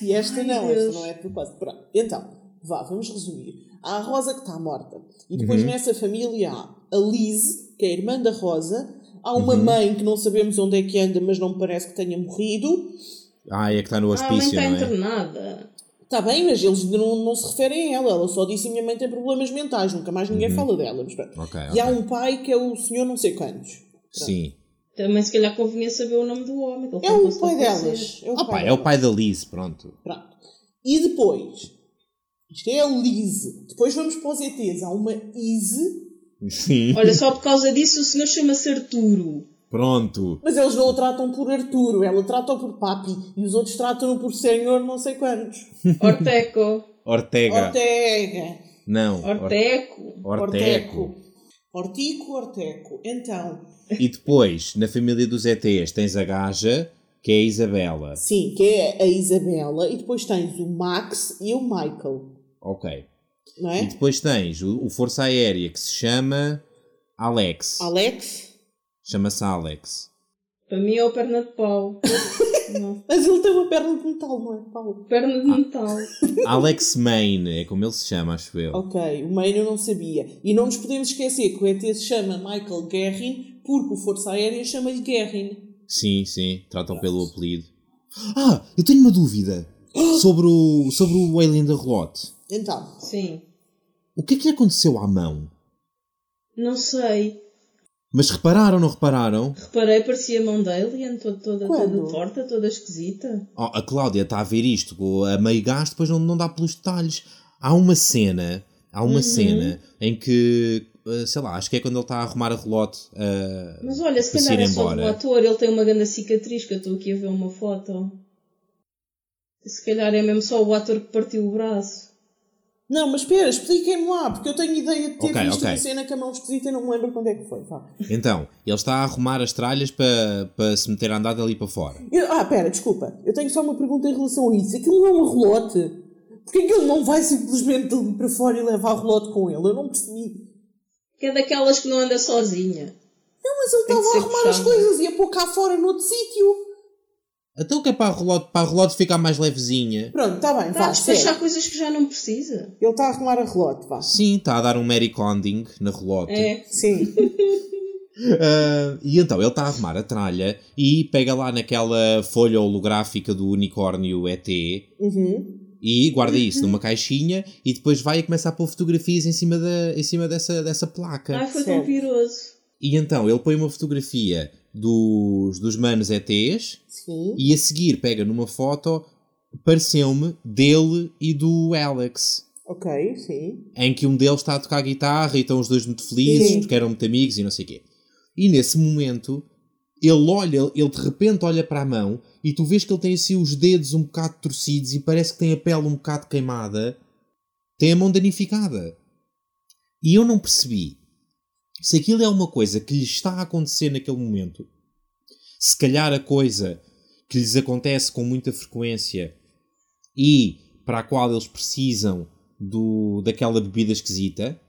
E esta Ai, não, Deus. esta não é de propósito. Pronto. Então, vá, vamos resumir. Há a Rosa que está morta. E depois Uhum. nessa família há a Liz, que é a irmã da Rosa. Há uma Uhum. mãe que não sabemos onde é que anda, mas não me parece que tenha morrido. Ah, é que está no Ah, a mãe hospício, está é? internada. Está bem, mas eles não, não se referem a ela. Ela só disse que minha mãe tem problemas mentais. Nunca mais ninguém fala dela. Mas pronto. Uhum. Ok, E há ok. um pai que é o senhor não sei quantos. Sim. Também se calhar convinha saber o nome do homem. É o pai delas. É o Ah, pá, é o pai da Liz, pronto. Pronto. E depois, isto é a Lise. Depois vamos para os ETs. Há uma Ise, Sim. Olha, só por causa disso o senhor chama-se Arturo. Pronto. mas eles não o tratam por Arturo, ela trata-o por Papi. E os outros tratam-no por Senhor não sei quantos. Orteco. Ortega. Ortega. Não. Or- Orteco. Orteco. Ortico, Orteco. Então, E depois, na família dos ETs, tens a gaja, que é a Isabela. sim, que é a Isabela. E depois tens o Max e o Michael. Ok. Não E é? depois tens o, o Força Aérea, que se chama Alex. Alex. Chama-se Alex. Para mim é o perna de pau. Mas ele tem uma perna de metal, não é, Paulo? Perna de metal. Alex Maine, é como ele se chama, acho eu. Ok, o Maine eu não sabia. E não nos podemos esquecer que o ET se chama Michael Guerin porque o Força Aérea chama-lhe Guerin. Sim, sim, tratam pelo apelido. Ah, eu tenho uma dúvida sobre o, sobre o Alien da Relote. Então, Sim. O que é que lhe aconteceu à mão? Não sei. Mas repararam, não repararam? Reparei, parecia a mão da Alien, toda, toda, toda torta, toda esquisita. Oh, a Cláudia está a ver isto com a meio gás, depois não, não dá pelos detalhes. Há uma cena, há uma cena em que, eh, sei lá, acho que é quando ele está a arrumar a relote eh, Mas olha, se calhar é só o ator, ele tem uma grande cicatriz, que eu estou aqui a ver uma foto. Se calhar é mesmo só o ator que partiu o braço. Não, mas espera, expliquem-me lá, porque eu tenho ideia de ter Ok, visto ok. uma cena com a mão esquisita e não me lembro quando é que foi. Então, ele está a arrumar as tralhas para, para se meter a andar dali para fora. Eu- ah, espera, desculpa. Eu tenho só uma pergunta em relação a isso. Aquilo não é um relote? Porquê que ele não vai simplesmente dali para fora e leva a relote com ele? Eu não percebi. Que é daquelas que não anda sozinha. Não, mas ele Tem estava a arrumar as puxado. coisas e a pôr cá fora noutro sítio. Então o que é para a relote, para a relote ficar mais levezinha? Pronto, está bem, Está a vá, despachar coisas que já não precisa. Ele está a arrumar a relote, vá. Sim, está a dar um Mary Conding na relote. É. Sim. Ah, e então ele está a arrumar a tralha e pega lá naquela folha holográfica do unicórnio ET Uhum. e guarda isso numa caixinha e depois vai e começa a pôr fotografias em cima, da, em cima dessa, dessa placa. Ai, foi Certo. tão piroso. E então ele põe uma fotografia dos, dos manos ETs Sim. e a seguir pega numa foto, pareceu-me, dele e do Alex. Ok, sim. Em que um deles está a tocar guitarra e estão os dois muito felizes Sim. porque eram muito amigos e não sei o quê. E nesse momento ele olha, ele de repente olha para a mão e tu vês que ele tem assim os dedos um bocado torcidos e parece que tem a pele um bocado queimada. Tem a mão danificada. E eu não percebi Se aquilo é uma coisa que lhes está a acontecer naquele momento, se calhar a coisa que lhes acontece com muita frequência e para a qual eles precisam do, daquela bebida esquisita.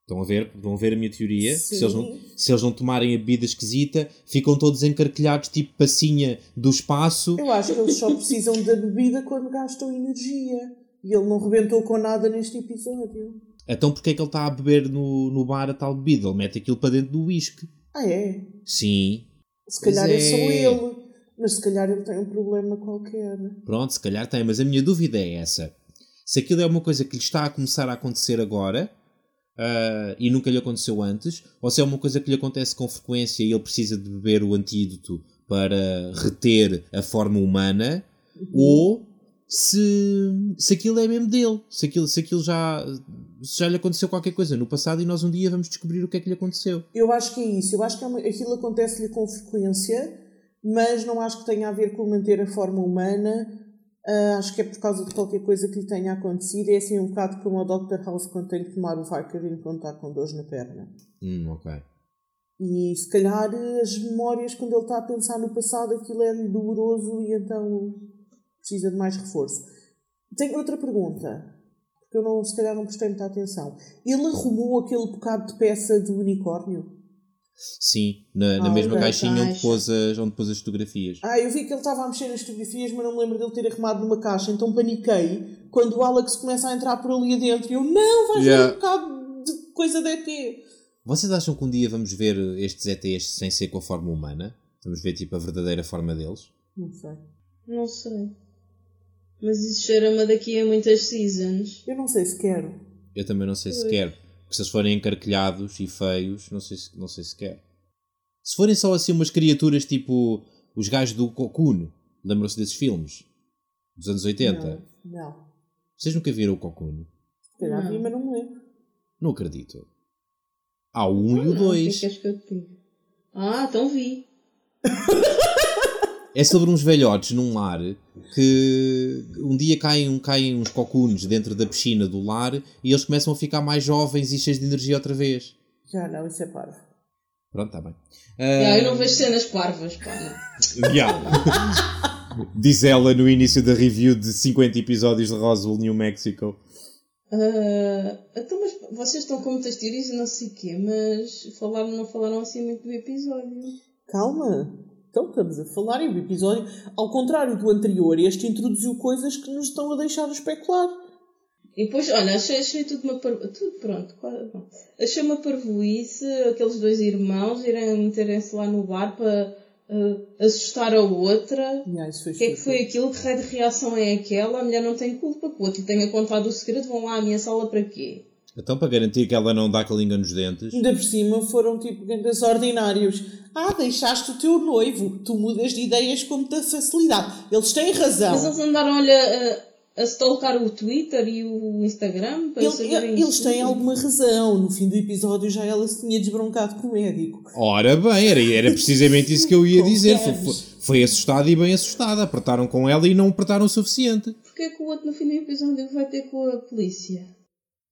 Estão a ver? A ver a minha teoria? Se eles, não, se eles não tomarem a bebida esquisita, ficam todos encarquilhados, tipo passinha do espaço. Eu acho que eles só precisam da bebida quando gastam energia. E ele não rebentou com nada neste episódio. Então porquê é que ele está a beber no, no bar a tal bebida? Ele mete aquilo para dentro do whisky. Ah, é? Sim. Se calhar é. é só ele. Mas se calhar ele tem um problema qualquer. Pronto, se calhar tem, mas a minha dúvida é essa. Se aquilo é uma coisa que lhe está a começar a acontecer agora uh, e nunca lhe aconteceu antes, ou se é uma coisa que lhe acontece com frequência e ele precisa de beber o antídoto para reter a forma humana, uhum. ou se, se aquilo é mesmo dele, se aquilo, se aquilo já, se já lhe aconteceu qualquer coisa no passado e nós um dia vamos descobrir o que é que lhe aconteceu. Eu acho que é isso, eu acho que é uma, aquilo acontece-lhe com frequência, mas não acho que tenha a ver com manter a forma humana Uh, acho que é por causa de qualquer coisa que lhe tenha acontecido. É assim um bocado como o Dr. House quando tem que tomar o Vicodin quando está com dores na perna. Hum, ok. E se calhar as memórias, quando ele está a pensar no passado, aquilo é doloroso e então precisa de mais reforço. Tenho outra pergunta, porque eu não, se calhar não prestei muita atenção. Ele arrumou aquele bocado de peça do unicórnio? Sim, na, na ah, mesma caixinha onde pôs, as, onde pôs as fotografias. Ah, eu vi que ele estava a mexer nas fotografias, mas não me lembro dele ter arrumado numa caixa, então paniquei quando o Alex começa a entrar por ali adentro e eu, não, vais yeah. ver um bocado de coisa de ET. Vocês acham que um dia vamos ver estes ETs sem ser com a forma humana? Vamos ver tipo a verdadeira forma deles? Não sei. Não sei. Mas isso cheira-me daqui a muitas seasons. Eu não sei se quero. Eu também não sei se quero. Porque se eles forem encarquilhados e feios, não sei, se, não sei se quer. Se forem só assim umas criaturas tipo os gajos do Cocoon, lembram-se desses filmes? Dos anos 80? Não. não. Vocês nunca viram o Cocoon? Já vi, mas não me lembro. Não acredito. Há o 1 um e o 2. O que é eu Ah, então vi. É sobre uns velhotes num lar que um dia caem, caem uns cocunes dentro da piscina do lar e eles começam a ficar mais jovens e cheios de energia outra vez. Já não, isso é parvo. Pronto, está bem. Uh... eu não vejo cenas parvas, pá. Yeah. Diz ela no início da review de 50 episódios de Roswell, New Mexico. Uh, então, mas vocês estão com muitas teorias e não sei o quê, mas falaram, não falaram assim muito do episódio. Calma. Então, estamos a falar e o episódio, ao contrário do anterior, este introduziu coisas que nos estão a deixar especular. E depois, olha, achei, achei tudo uma par... tudo pronto, achei uma parvoíce, aqueles dois irmãos irem meterem-se lá no bar para uh, assustar a outra. O que é que foi aquilo? Que raio de reação é aquela? A mulher não tem culpa que o outro tenha contado o segredo, vão lá ameaçá-la para quê? Então, para garantir que ela não dá calinga nos dentes. Ainda por cima foram tipo gangas ordinários. Ah, deixaste o teu noivo. Tu mudas de ideias com muita facilidade. Eles têm razão. Mas eles andaram, olha, a, a stalkar o Twitter e o Instagram para Ele, saberem Eles têm alguma razão. No fim do episódio já ela se tinha desbroncado com o médico. Ora bem, era, era precisamente isso que eu ia dizer. Foi, foi, foi assustada e bem assustada. Apertaram com ela e não apertaram o suficiente. Porquê que o outro no fim do episódio vai ter com a polícia?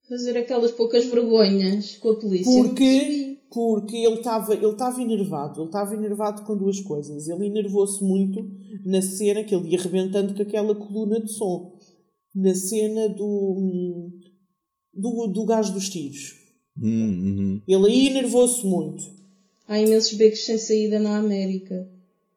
Fazer aquelas poucas vergonhas com a polícia. Porque, porque ele estava ele estava enervado. Ele estava enervado com duas coisas. Ele enervou-se muito na cena que ele ia arrebentando com aquela coluna de som. Na cena do, do, do gás dos tiros. Hum, uhum. Ele aí enervou-se muito. Há imensos becos sem saída na América.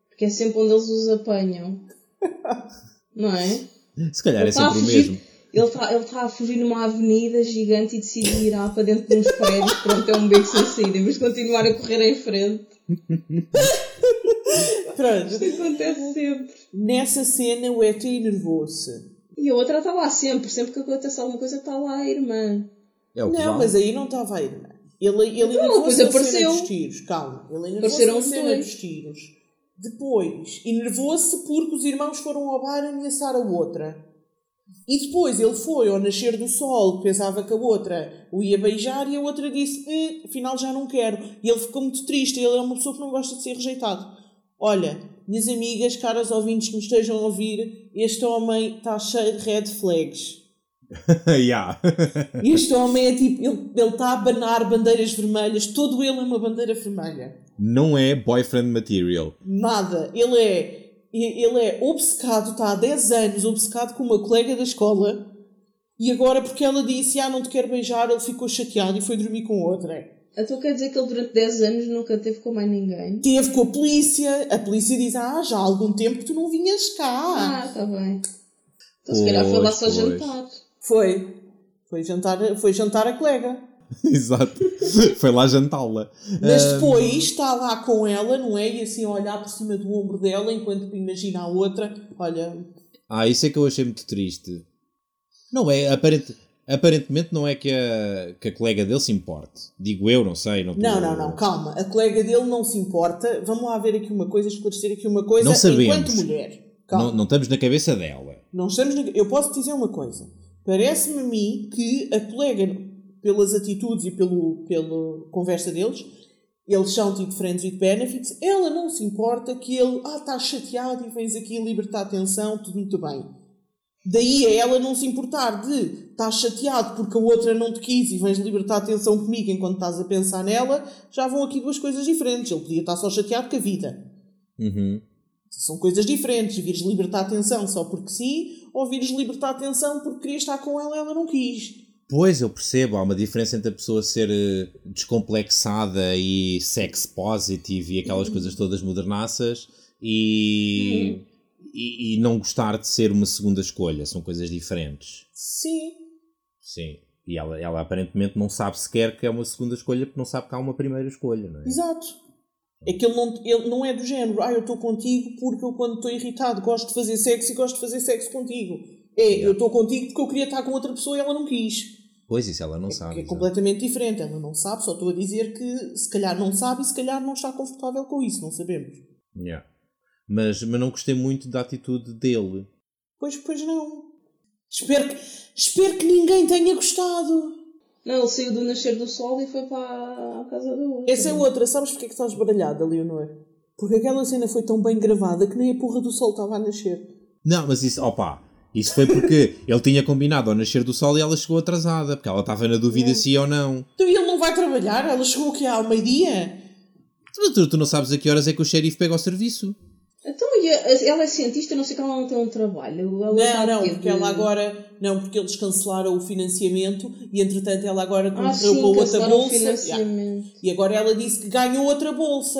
Porque é sempre onde eles os apanham. Não é? Se calhar ele é sempre o mesmo ele está ele tá a fugir numa avenida gigante e decide virar para dentro de uns prédios. Pronto, é um beco sem saída. Em vez de continuar a correr em frente. Pronto. Isto acontece sempre. Nessa cena o ET enervou-se. E a outra está lá sempre. Sempre que acontece alguma coisa está lá a irmã. É não, vale. mas aí não estava a irmã. Ele, ele enervou-se na apareceu. cena dos tiros. Calma. Ele enervou-se na cena dois. dos tiros. Depois, enervou-se porque os irmãos foram ao bar ameaçar a outra. E depois ele foi ao nascer do sol, pensava que a outra o ia beijar e a outra disse: hum, afinal já não quero. E ele ficou muito triste. Ele é uma pessoa que não gosta de ser rejeitado. Olha, minhas amigas, caras ouvintes que me estejam a ouvir, este homem está cheio de red flags. yeah. Este homem é tipo, ele está a abanar bandeiras vermelhas, todo ele é uma bandeira vermelha. Não é boyfriend material. Nada. Ele é, ele é obcecado, está há 10 anos obcecado com uma colega da escola e agora porque ela disse, ah, não te quero beijar, ele ficou chateado e foi dormir com outra. Então quer dizer que ele durante 10 anos nunca teve com mais ninguém? Teve com a polícia, a polícia diz, ah, já há algum tempo que tu não vinhas cá. Ah, está bem. Então se calhar foi lá só Pois, jantar. Foi. Foi jantar, foi jantar a colega. Exato. Foi lá jantá-la. Mas depois está lá com ela, não é? E assim a olhar por cima do ombro dela, enquanto imagina a outra, olha, Ah, isso é que eu achei muito triste. Não é, aparente, aparentemente não é que a, que a colega dele se importe. Digo eu, não sei. Não, Não, não, não, calma. A colega dele não se importa. Vamos lá ver aqui uma coisa, esclarecer aqui uma coisa Não sabemos. enquanto mulher. Calma. Não, não estamos na cabeça dela. Não estamos na... Eu posso dizer uma coisa. Parece-me a mim que a colega, pelas atitudes e pelo, pela conversa deles, eles são tipo friends with benefits, ela não se importa que ele, ah, está chateado e vens aqui libertar a atenção, tudo muito bem. Daí a ela não se importar de estar chateado porque a outra não te quis e vens libertar a atenção comigo enquanto estás a pensar nela, já vão aqui duas coisas diferentes. Ele podia estar só chateado com a vida. Uhum. São coisas diferentes. Vires libertar a atenção só porque sim, ou vires libertar a atenção porque queria estar com ela e ela não quis. Pois, eu percebo. Há uma diferença entre a pessoa ser eh, descomplexada e sex positive e aquelas coisas todas modernaças e, e, e não gostar de ser uma segunda escolha. São coisas diferentes. Sim. Sim. E ela, ela aparentemente não sabe sequer que é uma segunda escolha porque não sabe que há uma primeira escolha, não é? Exato. É que ele não, ele não é do género, ah, eu estou contigo porque eu quando estou irritado gosto de fazer sexo e gosto de fazer sexo contigo. É, eu estou contigo porque eu queria estar com outra pessoa e ela não quis. Pois, isso ela não sabe. Que é completamente diferente. Ela não sabe, só estou a dizer que se calhar não sabe e se calhar não está confortável com isso, não sabemos. Yeah. Mas, mas não gostei muito da atitude dele. Pois, pois não. Espero que, espero que ninguém tenha gostado. Não, ele saiu do nascer do sol e foi para a casa do outro. Essa é outra. Sabes porque é que estás baralhada, Leonor? Porque aquela cena foi tão bem gravada que nem a porra do sol estava a nascer. Não, mas isso, opa, isso foi porque ele tinha combinado ao nascer do sol e ela chegou atrasada, porque ela estava na dúvida se ia ou não. Então ele não vai trabalhar? Ela chegou aqui ao meio-dia? Tu, tu, tu não sabes a que horas é que o xerife pega o serviço? Então, e ela é cientista, não sei que ela não tem um trabalho. Ela Não, não, aqui porque de- ela agora. Não, porque eles cancelaram o financiamento e entretanto ela agora Ah, concorreu sim, para outra bolsa. Yeah. E agora ela disse que ganhou outra bolsa.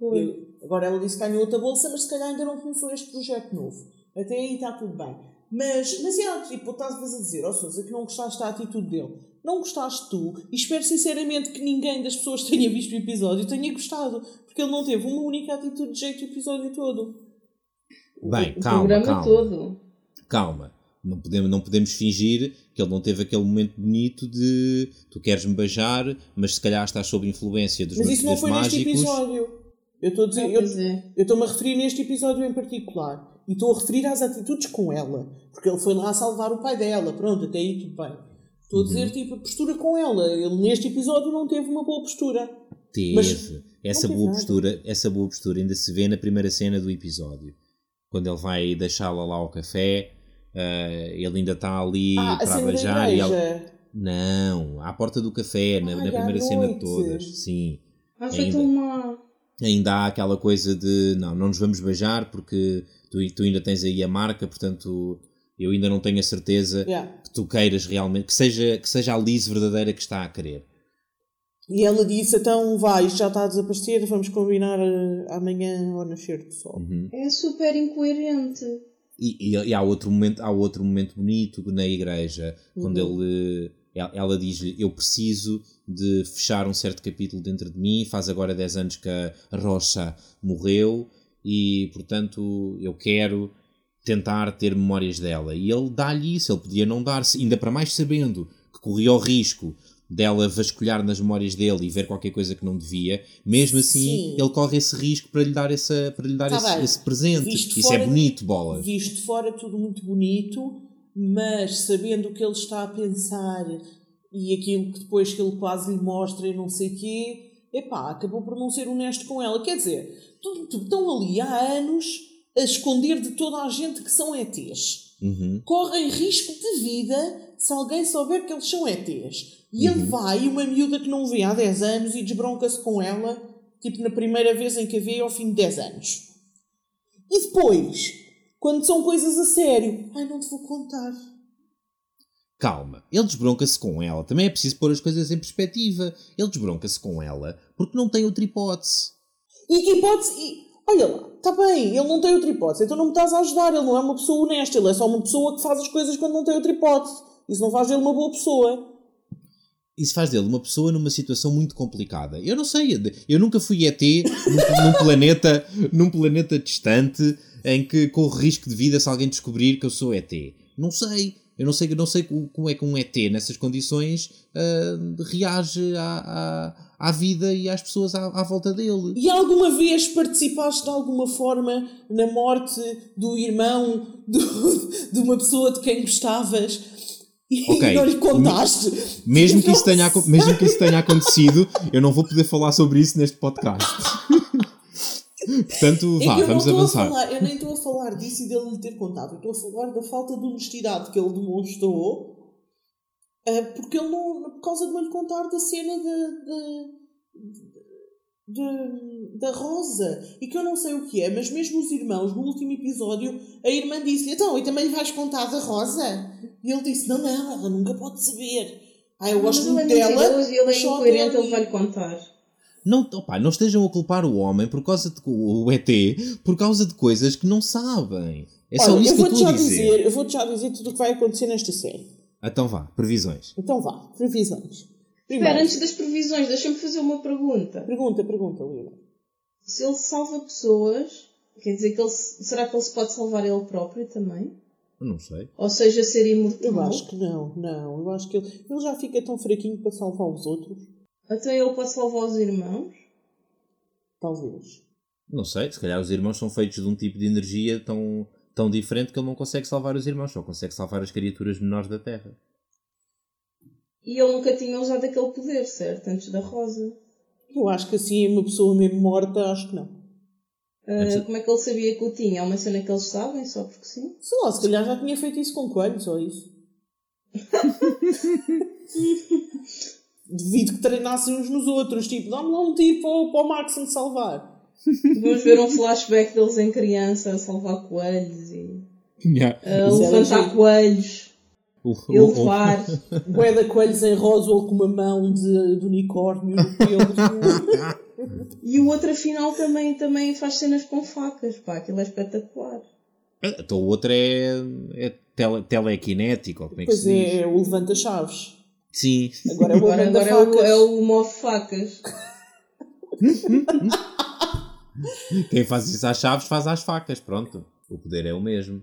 Eu- Agora ela disse que ganhou outra bolsa, mas se calhar ainda não começou este projeto novo. Até aí está tudo bem. Mas, mas é, tipo, estás a dizer, ó Sousa, que não gostaste da atitude dele. Não gostaste tu, e espero sinceramente que ninguém das pessoas que tenha visto o episódio tenha gostado, porque ele não teve uma única atitude de jeito o episódio todo. Bem, o calma, programa calma. todo. Calma. Não podemos, não podemos fingir que ele não teve aquele momento bonito de tu queres me beijar, mas se calhar estás sob influência dos Mas meus isso não foi neste mágicos. episódio. Eu estou a dizer, Ah, é. eu estou-me a referir neste episódio em particular. E estou a referir às atitudes com ela. Porque ele foi lá salvar o pai dela. Pronto, até aí tudo bem. Estou a Uhum. dizer, tipo, a postura com ela. Ele neste episódio não teve uma boa postura. Teve. Mas essa boa nada. postura, essa boa postura ainda se vê na primeira cena do episódio. Quando ele vai deixá-la lá ao café, eh, ele ainda está ali Ah, para beijar e ela. Não, à porta do café, na, Ai, na primeira cena de todas. Sim. Foi Ainda. tão má. Ainda há aquela coisa de não, não nos vamos beijar porque tu, tu ainda tens aí a marca, portanto eu ainda não tenho a certeza Yeah. que tu queiras realmente, que seja, que seja a Liz verdadeira que está a querer. E ela disse, então vai, isto já está a desaparecer, vamos combinar eh, amanhã ao nascer do sol. Uhum. É super incoerente. E, e- e há outro momento, há outro momento bonito na igreja, quando ele ela, ela diz-lhe, eu preciso de fechar um certo capítulo dentro de mim, faz agora 10 anos que a Rocha morreu e, portanto, eu quero tentar ter memórias dela. E ele dá-lhe isso, ele podia não dar-se, ainda para mais sabendo que corria o risco dela vasculhar nas memórias dele e ver qualquer coisa que não devia, mesmo assim Sim. ele corre esse risco para lhe dar, essa, para lhe dar Tá esse, esse presente. Visto Isso fora- é bonito, bolas. Visto fora tudo muito bonito, mas sabendo o que ele está a pensar e aquilo que depois que ele quase lhe mostra e não sei o quê, epá, acabou por não ser honesto com ela. Quer dizer, estão ali há anos a esconder de toda a gente que são ETs. Uhum. correm risco de vida se alguém souber que eles são ETs. E ele vai, uma miúda que não vê há 10 anos, e desbronca-se com ela, tipo na primeira vez em que a vê ao fim de 10 anos. E depois, quando são coisas a sério, ai, não te vou contar. Calma, ele desbronca-se com ela. Também é preciso pôr as coisas em perspectiva. Ele desbronca-se com ela porque não tem outra hipótese. E que hipótese. E, olha lá, está bem, ele não tem outra hipótese, então não me estás a ajudar. Ele não é uma pessoa honesta, ele é só uma pessoa que faz as coisas quando não tem outra hipótese. Isso não faz dele uma boa pessoa. Isso faz dele uma pessoa numa situação muito complicada. Eu não sei, eu nunca fui ET num, num planeta, num planeta distante em que corro risco de vida se alguém descobrir que eu sou ET. Não sei. Eu não sei, não sei co- como é que um ET nessas condições ah, reage à, à, à vida e às pessoas à, à volta dele. E alguma vez participaste de alguma forma na morte do irmão do- de uma pessoa de quem gostavas e Ok. não lhe contaste? Mesmo que, isso tenha, mesmo que isso tenha acontecido, eu não vou poder falar sobre isso neste podcast. Portanto, É vá, eu não vamos avançar. falar, eu nem estou a falar disso e dele lhe ter contado. Eu estou a falar da falta de honestidade que ele demonstrou ah, porque ele não. por causa de não lhe contar da cena da. da, Rosa. E que eu não sei o que é, mas mesmo os irmãos, no último episódio, a irmã disse-lhe: Então, e também lhe vais contar da Rosa? E ele disse: Não, não, ela nunca pode saber. Ah, eu gosto é muito dela. e ele é incoerente, ele vai-lhe contar. Não, opá, não estejam a culpar o homem por causa de o ET por causa de coisas que não sabem. É só Olha, isso eu vou-te já dizer. dizer, eu vou-te já dizer tudo o que vai acontecer nesta série. Então vá, previsões. Então vá, previsões. Espera, Primeiro, antes das previsões, deixa-me fazer uma pergunta. pergunta, pergunta, Lila. Se ele salva pessoas, quer dizer que ele se- será que ele se pode salvar ele próprio também? Eu não sei. Ou seja, ser imortal? Eu acho que não, não. Eu acho que ele, ele já fica tão fraquinho para salvar os outros. Então ele pode salvar os irmãos? Talvez. Não sei, se calhar os irmãos são feitos de um tipo de energia tão, tão diferente que ele não consegue salvar os irmãos, só consegue salvar as criaturas menores da Terra. E ele nunca tinha usado aquele poder, certo? Antes da Rosa. Eu acho que assim, uma pessoa mesmo morta, acho que não. Antes- como é que ele sabia que o tinha? É uma cena que eles sabem, só porque sim? Sei lá, se calhar já tinha feito isso com coelhos ou isso. Devido que treinassem uns nos outros, tipo, dá-me lá um tiro para, o- para o Max me salvar. Vamos ver um flashback deles em criança a salvar coelhos e a Isso era levantar giro. coelhos O- e o- levar. Bué de coelhos em Roswell com uma mão de, de unicórnio no pelo. E o outro afinal também, também faz cenas com facas, pá, aquilo é espetacular. Então o outro é, é tele, telequinético, ou como é que Pois se diz? é, é o levanta-chaves. Sim. Agora é o Agora, agora é, o, facas. é o move facas. Quem faz isso às chaves faz às facas, pronto. O poder é o mesmo.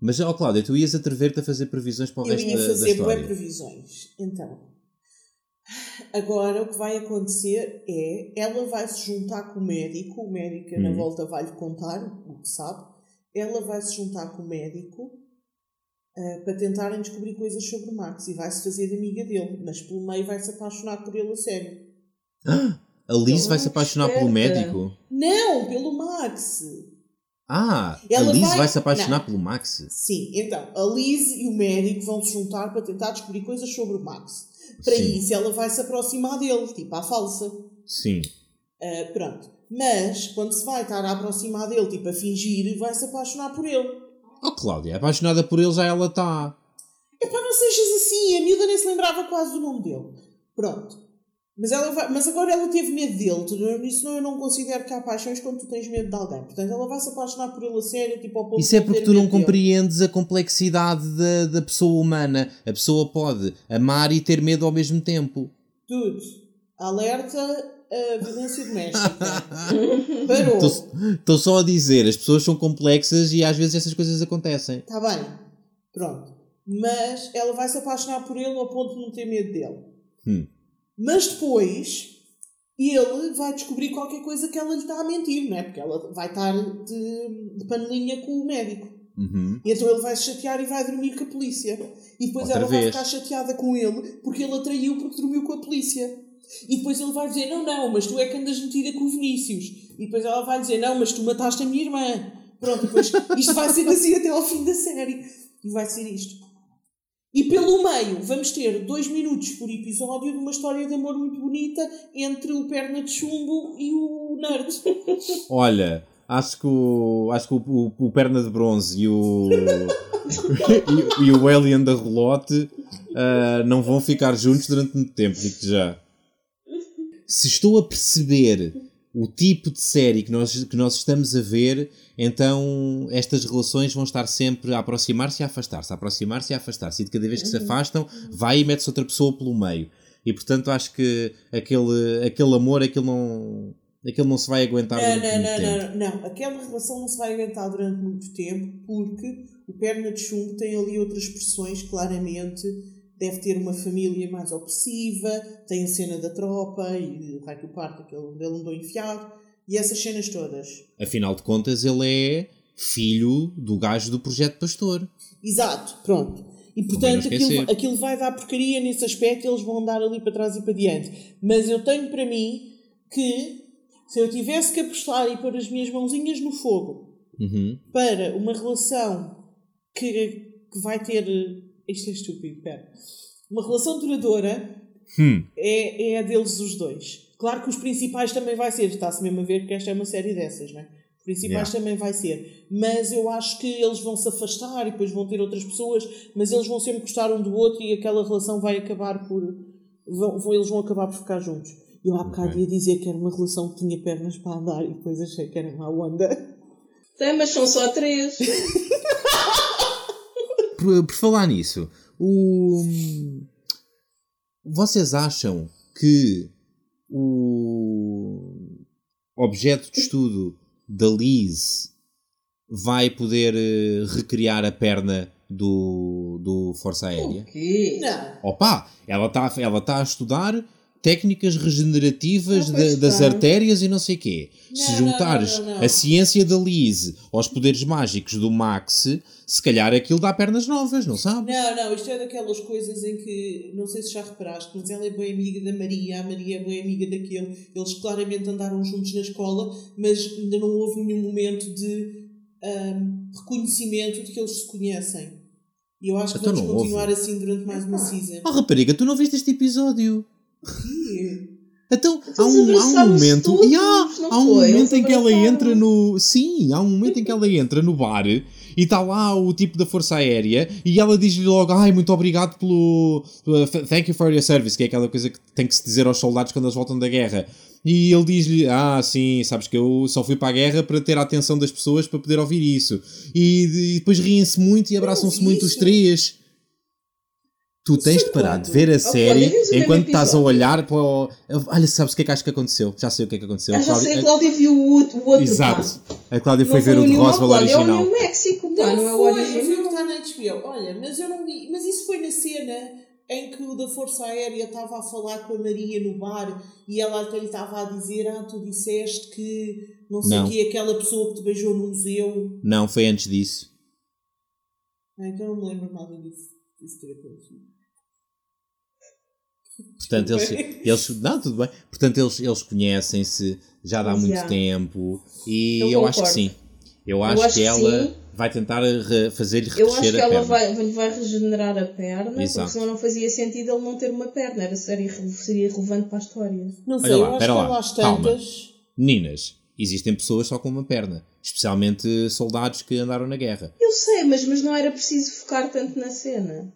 Mas, ó Cláudia, tu ias atrever-te a fazer previsões para o Eu resto ia da, da fazer boas história. previsões. Então, agora o que vai acontecer é ela vai se juntar com o médico, o médico na Hum. volta vai-lhe contar o que sabe. Ela vai se juntar com o médico ah, para tentarem descobrir coisas sobre o Max e vai se fazer de amiga dele, mas pelo meio vai se apaixonar por ele a sério. A Liz Ela vai se é apaixonar pelo médico? Não, pelo Max! Ah, Ela a Liz vai- se apaixonar Não. pelo Max? Sim, então, a Liz e o médico vão se juntar para tentar descobrir coisas sobre o Max. Para Sim. isso, ela vai se aproximar dele, tipo à falsa. Sim. Ah, pronto. Mas, quando se vai estar a aproximar dele, tipo a fingir, vai se apaixonar por ele. Oh, Cláudia, apaixonada por ele já ela está. Epá, não sejas assim, a miúda nem se lembrava quase do nome dele. Pronto. Mas, ela vai, mas agora ela teve medo dele. Isso não, eu não considero que há paixões quando tu tens medo de alguém. Portanto, ela vai se apaixonar por ele a sério, tipo ao ponto Isso é porque tu não medo dele. compreendes a complexidade da, da pessoa humana. A pessoa pode amar e ter medo ao mesmo tempo. Tudo. Alerta a violência doméstica. Parou. Estou só a dizer, as pessoas são complexas e às vezes essas coisas acontecem. Está bem. Pronto. Mas ela vai se apaixonar por ele ao ponto de não ter medo dele. Hum. Mas depois ele vai descobrir qualquer coisa que ela lhe está a mentir, não é? Porque ela vai estar de, de panelinha com o médico. Uhum. E então ele vai se chatear e vai dormir com a polícia. E depois Outra ela vai vez. ficar chateada com ele porque ele a traiu porque dormiu com a polícia. E depois ele vai dizer: Não, não, mas tu é que andas metida com o Vinícius. E depois ela vai dizer: Não, mas tu mataste a minha irmã. Pronto, depois isto vai ser assim até ao fim da série. E vai ser isto. E pelo meio, vamos ter dois minutos por episódio de uma história de amor muito bonita entre o perna de chumbo e o nerd. Olha, acho que o, acho que o, o, o perna de bronze e o, e, e o alien da relote uh, não vão ficar juntos durante muito tempo, digo já. Se estou a perceber o tipo de série que nós, que nós estamos a ver, então estas relações vão estar sempre a aproximar-se e a afastar-se, a aproximar-se e a afastar-se. E de cada vez que se afastam, vai e mete-se outra pessoa pelo meio. E portanto acho que aquele, aquele amor, aquele não, aquele não se vai aguentar Não, durante não, muito não, tempo. não, não. Aquela relação não se vai aguentar durante muito tempo porque o perna de chumbo tem ali outras expressões, claramente. Deve ter uma família mais opressiva, tem a cena da tropa e o raio que o parto, aquele onde ele andou enfiado, e essas cenas todas. Afinal de contas, ele é filho do gajo do Projeto Pastor. Exato, pronto. E portanto aquilo, aquilo vai dar porcaria nesse aspecto, eles vão andar ali para trás e para diante. Mas eu tenho para mim que se eu tivesse que apostar e pôr as minhas mãozinhas no fogo Uhum. para uma relação que, que vai ter. Isto é estúpido, pera. Uma relação duradoura Hum. é, é a deles os dois. Claro que os principais também vai ser, está-se mesmo a ver que esta é uma série dessas, não é? Os principais Yeah. também vai ser. Mas eu acho que eles vão se afastar e depois vão ter outras pessoas, mas eles vão sempre gostar um do outro e aquela relação vai acabar por. Vão, vão- eles vão acabar por ficar juntos. Eu há bocado Ok. ia dizer que era uma relação que tinha pernas para andar e depois achei que era uma onda. Tem, mas são só três. Por, por falar nisso, o... vocês acham que o objeto de estudo da Liz vai poder eh, recriar a perna do, do Força Aérea? O quê? Não. Opa, ela está ela tá a estudar técnicas regenerativas Ah, da- das artérias e não sei quê. Se Não, não, juntares não, não, não. a ciência da Liz aos poderes mágicos do Max, se calhar aquilo dá pernas novas, não sabe? Não, não, isto é daquelas coisas em que, não sei se já reparaste, mas ela é bem amiga da Maria, a Maria é bem amiga daquele. Eles claramente andaram juntos na escola, mas ainda não houve nenhum momento de ahm, reconhecimento de que eles se conhecem. E eu acho que Então vamos continuar houve. assim durante mais uma season. Oh rapariga, tu não viste este episódio? Então, há um, há um momento. e há, há um momento em que ela entra no. Sim, há um momento em que ela entra no bar e está lá o tipo da Força Aérea e ela diz-lhe logo: Ai, muito obrigado pelo. Thank you for your service, que é aquela coisa que tem que se dizer aos soldados quando eles voltam da guerra. E ele diz-lhe: Ah, sim, sabes que eu só fui para a guerra para ter a atenção das pessoas para poder ouvir isso. E, e depois riem-se muito e abraçam-se muito os três. Tu tens de parar de ver a série mesmo enquanto estás a olhar para o... Olha, sabes o que é que acho que aconteceu? Já sei o que é que aconteceu. Ah, já Cláudia- sei, a Cláudia viu o outro, o outro Exato. A Cláudia foi ver o de Roswell Cláudia, É o original. México, não é o foi, eu vi o original. está na HBO. Olha, mas eu não vi. Mas isso foi na cena em que o da Força Aérea estava a falar com a Maria no bar e ela até lhe estava a dizer: Ah, tu disseste que não sei Não. o que aquela pessoa que te beijou no museu. Não, foi antes disso. Ah, então não me lembro nada disso, disso ter acontecido. Portanto, eles, eles. Não, tudo bem. Portanto, eles, eles conhecem-se já Mas muito já. tempo e Eu eu, acho que sim. Eu acho, acho que que ela sim. Vai tentar fazer-lhe Eu acho que a ela perna. vai, lhe vai regenerar a perna, Exato. porque senão não fazia sentido ele não ter uma perna, era, seria, seria relevante para a história. Não sei, Olha lá, eu acho espera que lá, às tantas. Meninas, existem pessoas só com uma perna. Especialmente soldados que andaram na guerra. Eu sei, mas, mas não era preciso focar tanto na cena.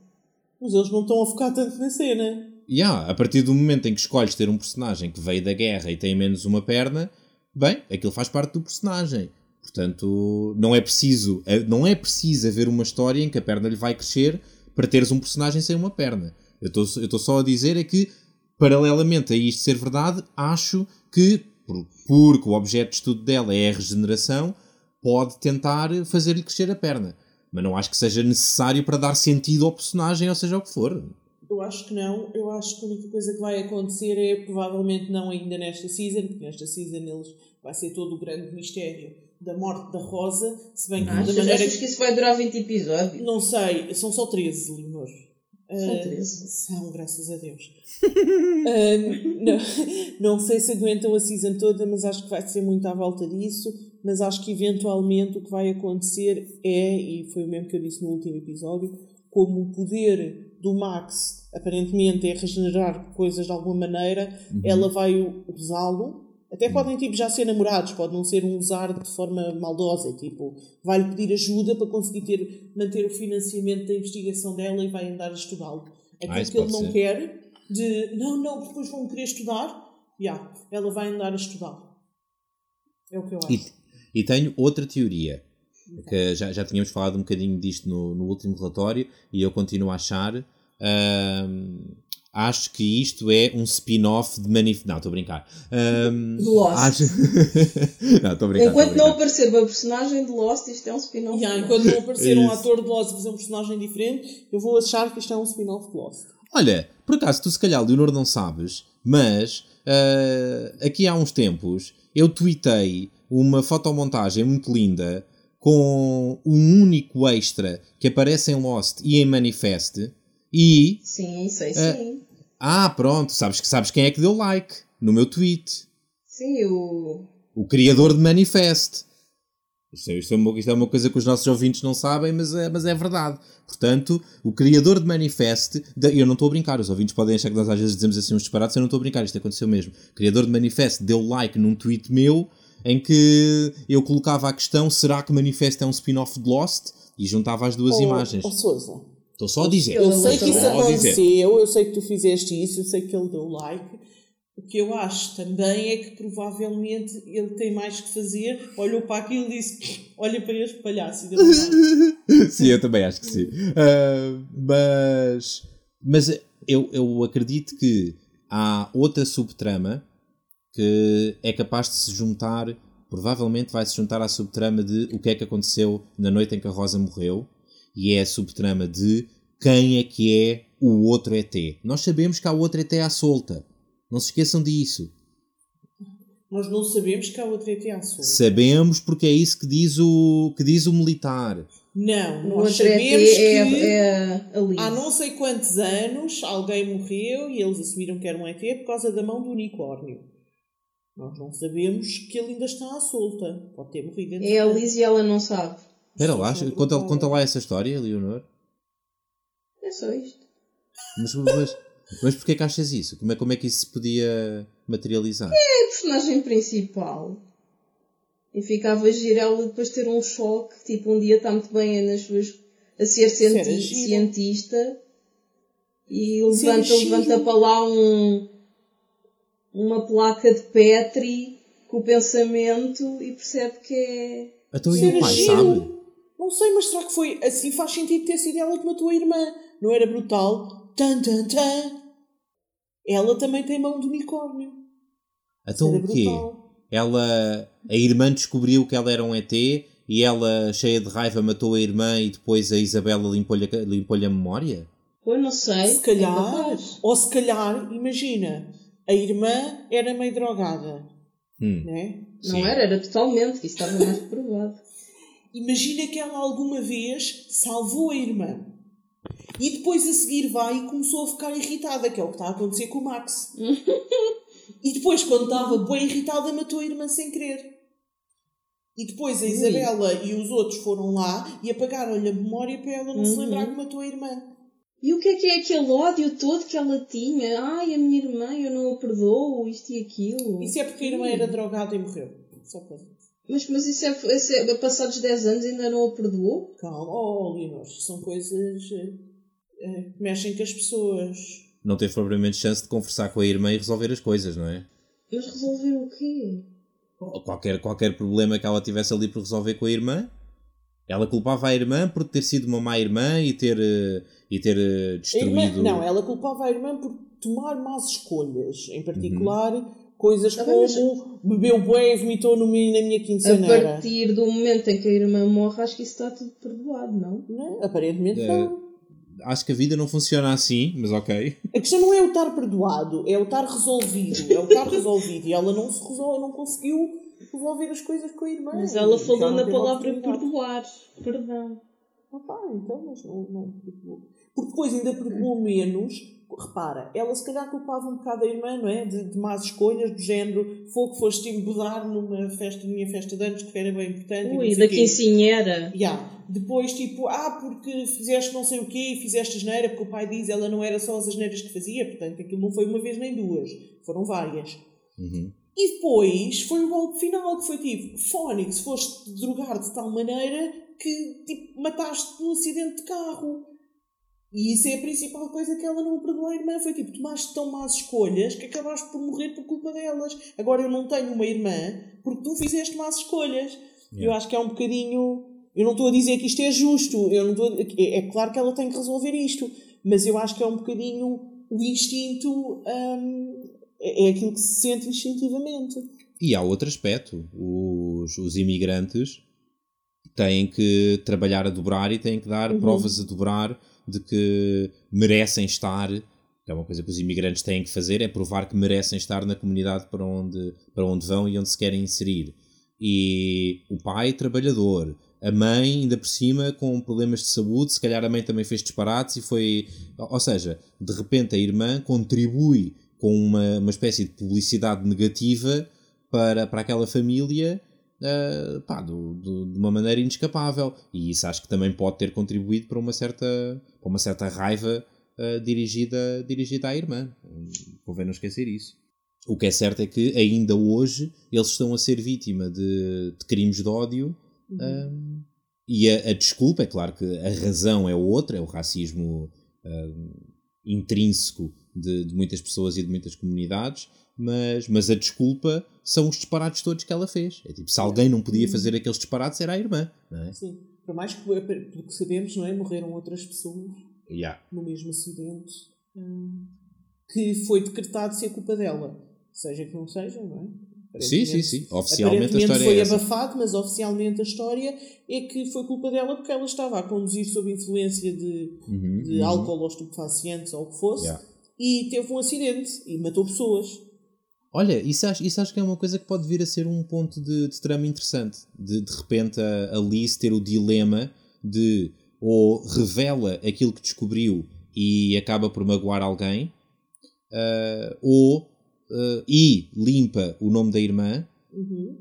Mas eles não estão a focar tanto na cena. E há, a partir do momento em que escolhes ter um personagem que veio da guerra e tem menos uma perna, bem, aquilo faz parte do personagem. Portanto, não é preciso, não é preciso haver uma história em que a perna lhe vai crescer para teres um personagem sem uma perna. Eu estou só a dizer é que, paralelamente a isto ser verdade, acho que, por- porque o objeto de estudo dela é a regeneração, pode tentar fazer-lhe crescer a perna. Mas não acho que seja necessário para dar sentido ao personagem, ou seja o que for. Eu acho que não. Eu acho que a única coisa que vai acontecer é provavelmente não ainda nesta season, porque nesta season eles vai ser todo o grande mistério da morte da Rosa, se bem que da Achas, maneira achas que isso vai durar 20 episódios? Não sei, são só 13, Limor. São Ah, 13? São, graças a Deus. Ah, não, não sei se aguentam a season toda, mas acho que vai ser muito à volta disso. mas acho que eventualmente o que vai acontecer é, e foi o mesmo que eu disse no último episódio, como o poder do Max aparentemente é regenerar coisas de alguma maneira, uhum. ela vai usá-lo. Até uhum. podem tipo, já ser namorados, pode não ser um usar de forma maldosa, tipo, vai-lhe pedir ajuda para conseguir ter, manter o financiamento da investigação dela e vai andar a estudá-lo. Aquilo ah, que ele não ser. quer, de não, não, depois vão querer estudar, yeah, ela vai andar a estudar. É o que eu acho. E, e tenho outra teoria que já, já tínhamos falado um bocadinho disto no, no último relatório e eu continuo a achar. Acho que isto é um spin-off de Manif... Não, estou a brincar. Um, de Lost. Acho... não, estou a brincar. Enquanto não aparecer uma personagem de Lost, isto é um spin-off. Yeah, enquanto não aparecer um ator de Lost a fazer um personagem diferente, eu vou achar que isto é um spin-off de Lost. Olha, por acaso tu se calhar, Leonor, não sabes, mas uh, aqui há uns tempos eu tweetei uma fotomontagem muito linda com um único extra que aparece em Lost e em Manifest e... Sim, sei uh, sim. Ah, pronto, sabes, sabes quem é que deu like no meu tweet. Sim, o... O criador de Manifest. Isto é, isto, é uma, isto é uma coisa que os nossos ouvintes não sabem, mas é, mas é verdade. Portanto, o criador de Manifest, de, eu não estou a brincar, os ouvintes podem achar que nós às vezes dizemos assim uns disparates, eu não estou a brincar, isto aconteceu mesmo. O criador de Manifest deu like num tweet meu em que eu colocava a questão: será que Manifesto é um spin-off de Lost? E juntava as duas oh, imagens. Oh, Sousa. Estou só a dizer. Eu sei que isso aconteceu, eu sei que tu fizeste isso, eu sei que ele deu like. O que eu acho também é que provavelmente ele tem mais que fazer. Olhou para aquilo e disse: Olha para este palhaço. E sim, eu também acho que sim. Uh, mas mas eu, eu acredito que há outra subtrama que é capaz de se juntar, provavelmente vai se juntar à subtrama de o que é que aconteceu na noite em que a Rosa morreu, e é a subtrama de quem é que é o outro ET. Nós sabemos que há outro ET à solta. Não se esqueçam disso. Nós não sabemos que há outro ET à solta. Sabemos porque é isso que diz o, que diz o militar. Não, nós sabemos é, que é há não sei quantos anos alguém morreu e eles assumiram que era um ET por causa da mão do unicórnio. Nós não sabemos que ele ainda está à solta. Pode ter morrido. É a Liz e ela não sabe. Espera lá, conta, conta lá essa história, Leonor. É só isto. Mas, mas, mas porquê que achas isso? Como é, como é que isso se podia materializar? É a personagem principal. E ficava a girar ela depois ter um choque. Tipo, um dia está muito bem nas suas, a ser cienti cientista e levanta, levanta para lá um, uma placa de Petri com o pensamento e percebe que é. Então e o pai, sabe? Não sei, mas será que foi assim? Faz sentido ter sido ela que matou a irmã. Não era brutal? Tan, tan, tan. Ela também tem mão de unicórnio. Então o quê? Ela. A irmã descobriu que ela era um ET e ela, cheia de raiva, matou a irmã e depois a Isabela limpou-lhe a, limpou a memória? Pois não sei. Se calhar. É ou se calhar, imagina a irmã era meio drogada. Hum. Né? Não era, era totalmente, que isso estava mais provado. Imagina que ela alguma vez salvou a irmã. E depois a seguir vai e começou a ficar irritada, que é o que está a acontecer com o Max. e depois, quando estava bem irritada, matou a irmã sem querer. E depois a Isabela Ui. e os outros foram lá e apagaram-lhe a memória para ela não uhum. se lembrar que matou a irmã. E o que é que é aquele ódio todo que ela tinha? Ai, a minha irmã, eu não a perdoo, isto e aquilo. Isso é porque a irmã era drogada e morreu. Só coisa. Mas, mas isso é, isso é passados 10 anos ainda não a perdoou? Calma, oh, Leonor, são coisas é, que mexem com as pessoas. Não teve propriamente chance de conversar com a irmã e resolver as coisas, não é? Mas resolver o quê? Qualquer, qualquer problema que ela tivesse ali por resolver com a irmã. Ela culpava a irmã por ter sido uma má irmã e ter e ter destruído. Irmã, não, ela culpava a irmã por tomar más escolhas, em particular. Uhum. Coisas ah, como bebeu bué e vomitou no, na minha quinceaneira. A partir do momento em que a irmã morre, acho que isso está tudo perdoado, não? Não, aparentemente não. Acho que a vida não funciona assim, mas ok. A questão não é o estar perdoado, é o estar resolvido. É o estar resolvido. E ela não se resolve, não conseguiu resolver as coisas com a irmã. Mas ela falou na palavra perdoar. Perdão. Ah pá, então, mas não, não porque depois ainda perdoou menos repara, ela se calhar culpava um bocado a irmã, não é? De, de más escolhas, do género, fogo foste embudar numa festa, minha festa de anos, que era bem importante. Ui, da quincinheira. Yeah. Depois, tipo, ah, porque fizeste não sei o quê, fizeste asneira, porque o pai diz ela não era só as asneiras que fazia, portanto aquilo não foi uma vez nem duas, foram várias. Uhum. E depois foi o golpe final, que foi tipo, Fónix, foste drogar de tal maneira que tipo, mataste num acidente de carro. E isso é a principal coisa que ela não perdoou a irmã. Foi tipo, tomaste tão más escolhas que acabaste por morrer por culpa delas. Agora eu não tenho uma irmã porque tu fizeste más escolhas. Yeah. Eu acho que é um bocadinho. Eu não estou a dizer que isto é justo. Eu não estou a... é, é claro que ela tem que resolver isto. Mas eu acho que é um bocadinho o instinto. Hum, é, é aquilo que se sente instintivamente. E há outro aspecto. Os, os imigrantes têm que trabalhar a dobrar e têm que dar uhum. provas a dobrar de que merecem estar, é uma coisa que os imigrantes têm que fazer, é provar que merecem estar na comunidade para onde, para onde vão e onde se querem inserir. E o pai, trabalhador, a mãe, ainda por cima, com problemas de saúde, se calhar a mãe também fez disparates e foi. Ou seja, de repente a irmã contribui com uma, uma espécie de publicidade negativa para, para aquela família uh, pá, do, do, de uma maneira inescapável. E isso acho que também pode ter contribuído para uma certa, para uma certa raiva uh, dirigida, dirigida à irmã. Convém não esquecer isso. O que é certo é que ainda hoje eles estão a ser vítima de, de crimes de ódio. Uhum. e a, a, desculpa, é claro que a razão é outra, é o racismo intrínseco de, de, muitas pessoas e de muitas comunidades, mas, mas a desculpa são os disparates todos que ela fez. É tipo, se alguém não podia fazer aqueles disparates, era a irmã, não é? Sim, por mais que, pelo que sabemos, não é? Morreram outras pessoas yeah. no mesmo acidente hum, que foi decretado ser culpa dela. Seja que não seja, não é? Sim, sim, sim. Oficialmente a história foi é abafado, mas oficialmente a história é que foi culpa dela porque ela estava a conduzir sob influência de, uhum, de uhum. álcool ou estupefacientes ou o que fosse yeah. e teve um acidente e matou pessoas. Olha, isso acho, isso acho que é uma coisa que pode vir a ser um ponto de, de trama interessante. De de repente a Alice ter o dilema de ou revela aquilo que descobriu e acaba por magoar alguém, uh, ou uh, e limpa o nome da irmã, uhum.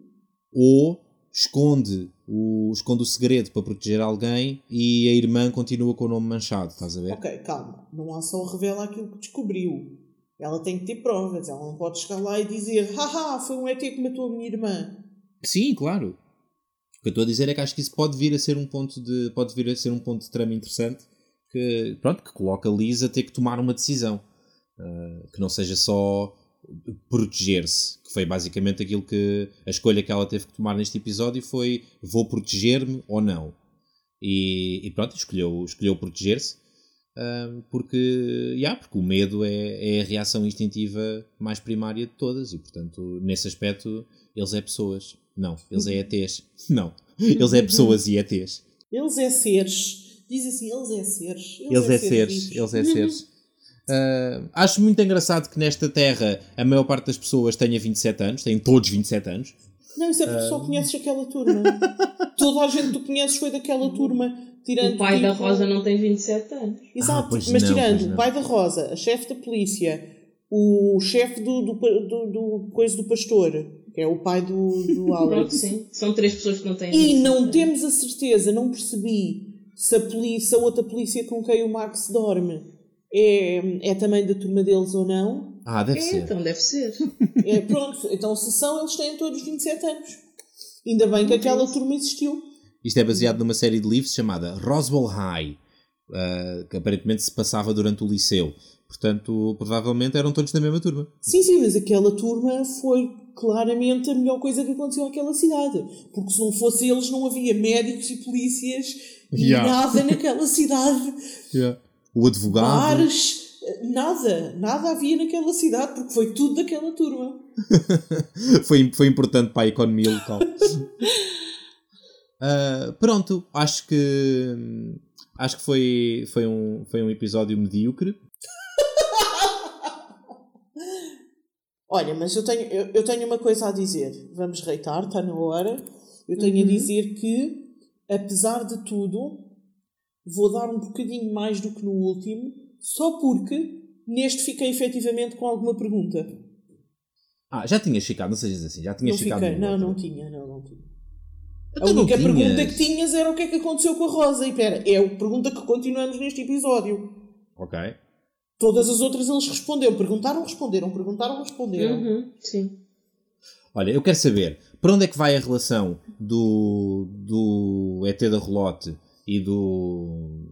ou esconde o, esconde o segredo para proteger alguém e a irmã continua com o nome manchado, estás a ver? Ok, calma. Não há só revela aquilo que descobriu. Ela tem que ter provas. Ela não pode chegar lá e dizer haha, foi um ET que matou a minha irmã. Sim, claro. O que eu estou a dizer é que acho que isso pode vir a ser um ponto de pode vir a ser um ponto de trama interessante que pronto que coloca Lisa a ter que tomar uma decisão uh, que não seja só proteger-se, que foi basicamente aquilo que a escolha que ela teve que tomar neste episódio foi vou proteger-me ou não. E, e, pronto, escolheu, escolheu proteger-se porque, yeah, porque o medo é, é a reação instintiva mais primária de todas e portanto nesse aspecto eles é pessoas. Não, eles é ETs. Não, eles é pessoas e ETs. Eles é seres. Diz assim, eles é seres. Eles, eles é, é seres, eles é seres. Uh, acho muito engraçado que nesta terra a maior parte das pessoas tenha 27 anos, têm todos 27 anos. Não, isso é porque uh... só conheces aquela turma. Toda a gente que tu conheces foi daquela turma. Tirando, o pai tipo... da Rosa não tem 27 anos. Exato, ah, mas não, tirando o pai da Rosa, a chefe da polícia, o chefe do, do, do, do, coisa do pastor, que é o pai do, do Alex. Sim, são três pessoas que não têm. E não anos. temos a certeza, não percebi se a polícia, a outra polícia com quem o Max dorme é, é também da turma deles ou não. Ah, deve é, ser. Então deve ser. É, pronto, então se são, eles têm todos 27 anos. Ainda bem que aquela turma existiu. Isto é baseado numa série de livros chamada Roswell High, uh, que aparentemente se passava durante o liceu. Portanto, provavelmente eram todos da mesma turma. Sim, sim, mas aquela turma foi claramente a melhor coisa que aconteceu àquela cidade. Porque se não fosse eles, não havia médicos e polícias e yeah. nada naquela cidade. Yeah o advogado. Bares, nada, nada havia naquela cidade, porque foi tudo daquela turma. foi, foi importante para a economia local. uh, pronto, acho que acho que foi, foi, um, foi um episódio medíocre. Olha, mas eu tenho, eu, eu, tenho uma coisa a dizer. Vamos reitar, está na hora. Eu tenho uhum. a dizer que, apesar de tudo, vou dar um bocadinho mais do que no último, só porque Neste fiquei efetivamente com alguma pergunta. Ah, já tinhas ficado, não sejas assim, já tinhas não ficado. fiquei, não, não tinha, não, não tinha. Então a única tinhas. pergunta que tinhas era o que é que aconteceu com a Rosa. E pera, é a pergunta que continuamos neste episódio. Ok. Todas as outras eles responderam. Perguntaram, responderam. Perguntaram, responderam. Uhum, sim. Olha, eu quero saber para onde é que vai a relação do, do ET da Relote e do.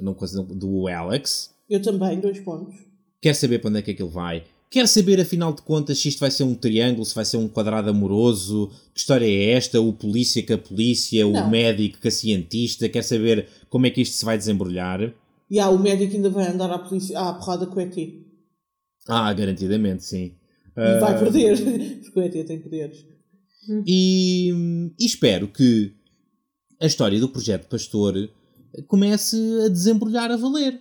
Não do Alex. Eu também, dois pontos. Quero saber para onde é que aquilo vai. Quero saber, afinal de contas, se isto vai ser um triângulo, se vai ser um quadrado amoroso. Que história é esta? O polícia com a polícia, o Não. médico com a cientista. Quero saber como é que isto se vai desembrulhar. E há o médico ainda vai andar à, polícia, à porrada com o ET. E Ah, garantidamente, sim. Ah, vai perder. Porque o ET tem poderes. E, e espero que a história do Projeto Pastor comece a desembrulhar a valer.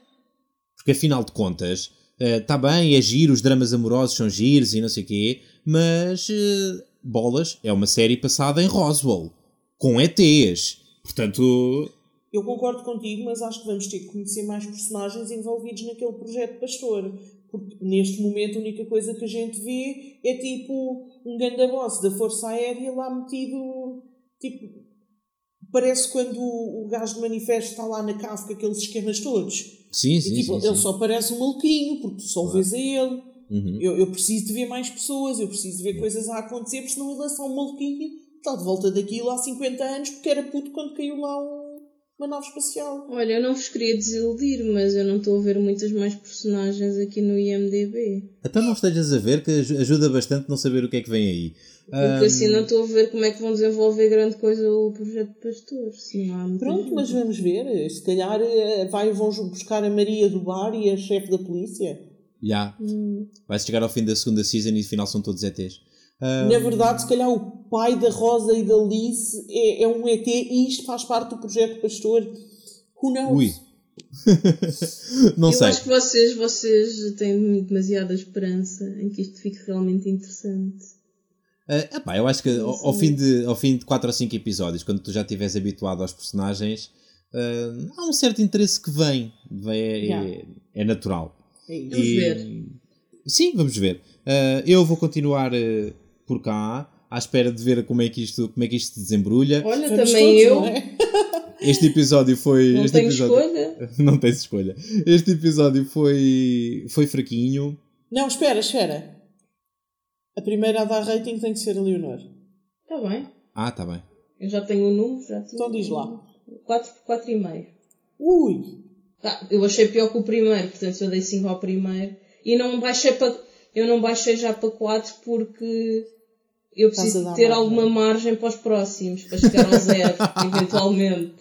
Porque afinal de contas, está bem, é giro, os dramas amorosos são giros e não sei o quê, mas eh, Bolas é uma série passada em Roswell, com ETs. Portanto, Eu concordo contigo, mas acho que vamos ter que conhecer mais personagens envolvidos naquele projeto Pastor. Porque neste momento a única coisa que a gente vê é tipo um ganda boss da Força Aérea lá metido. Tipo, parece quando o, o gajo do manifesto está lá na cave com aqueles esquemas todos. sim, sim, e tipo, sim, ele sim. só parece um maluquinho, porque tu só vês a ele. Uhum. Eu, eu preciso de ver mais pessoas, eu preciso de ver coisas a acontecer, porque senão ele é só um maluquinho, está de volta daquilo há 50 anos, porque era puto quando caiu lá um- uma nave espacial. Olha, eu não vos queria desiludir, mas eu não estou a ver muitas mais personagens aqui no IMDB. Então não estejas a ver que aj- ajuda bastante não saber o que é que vem aí. Porque assim não estou a ver como é que vão desenvolver grande coisa o projeto de pastor. Se não há muita Pronto, gente. mas vamos ver. Se calhar eh, vai, vão buscar a Maria do Bar e a chefe da polícia. Já. Hum. Vai chegar ao fim da segunda season e no final são todos ETs. Ah, Na verdade, se calhar o pai da Rosa e da Liz é, é um ET e isto faz parte do projeto Pastor. Who knows? Ui. não eu sei. acho que vocês, vocês têm demasiada esperança em que isto fique realmente interessante. Ah, epá, eu acho que ao, ao fim de, ao fim de 4 ou 5 episódios, quando tu já estiveres habituado aos personagens, ah, há um certo interesse que vem. vem é, Yeah. é, é natural. É. Vamos ver. Sim, vamos ver. Ah, eu vou continuar ah, por cá, à espera de ver como é que isto, como é que isto se desembrulha. Olha, Vamos também todos, eu é? Este episódio foi. não este tenho episódio... escolha. Não tens escolha. Este episódio foi, foi fraquinho. Não, espera, espera. A primeira a dar rating tem que ser a Leonor. Está bem. Ah, tá bem. Eu já tenho o número, já tenho. Então diz lá. 4 por 4,5. Ui! Tá, eu achei pior que o primeiro, portanto eu dei 5 ao primeiro. E não baixei para. Eu não baixei já para 4 porque eu preciso ter margem. alguma margem para os próximos, para chegar ao zero, eventualmente.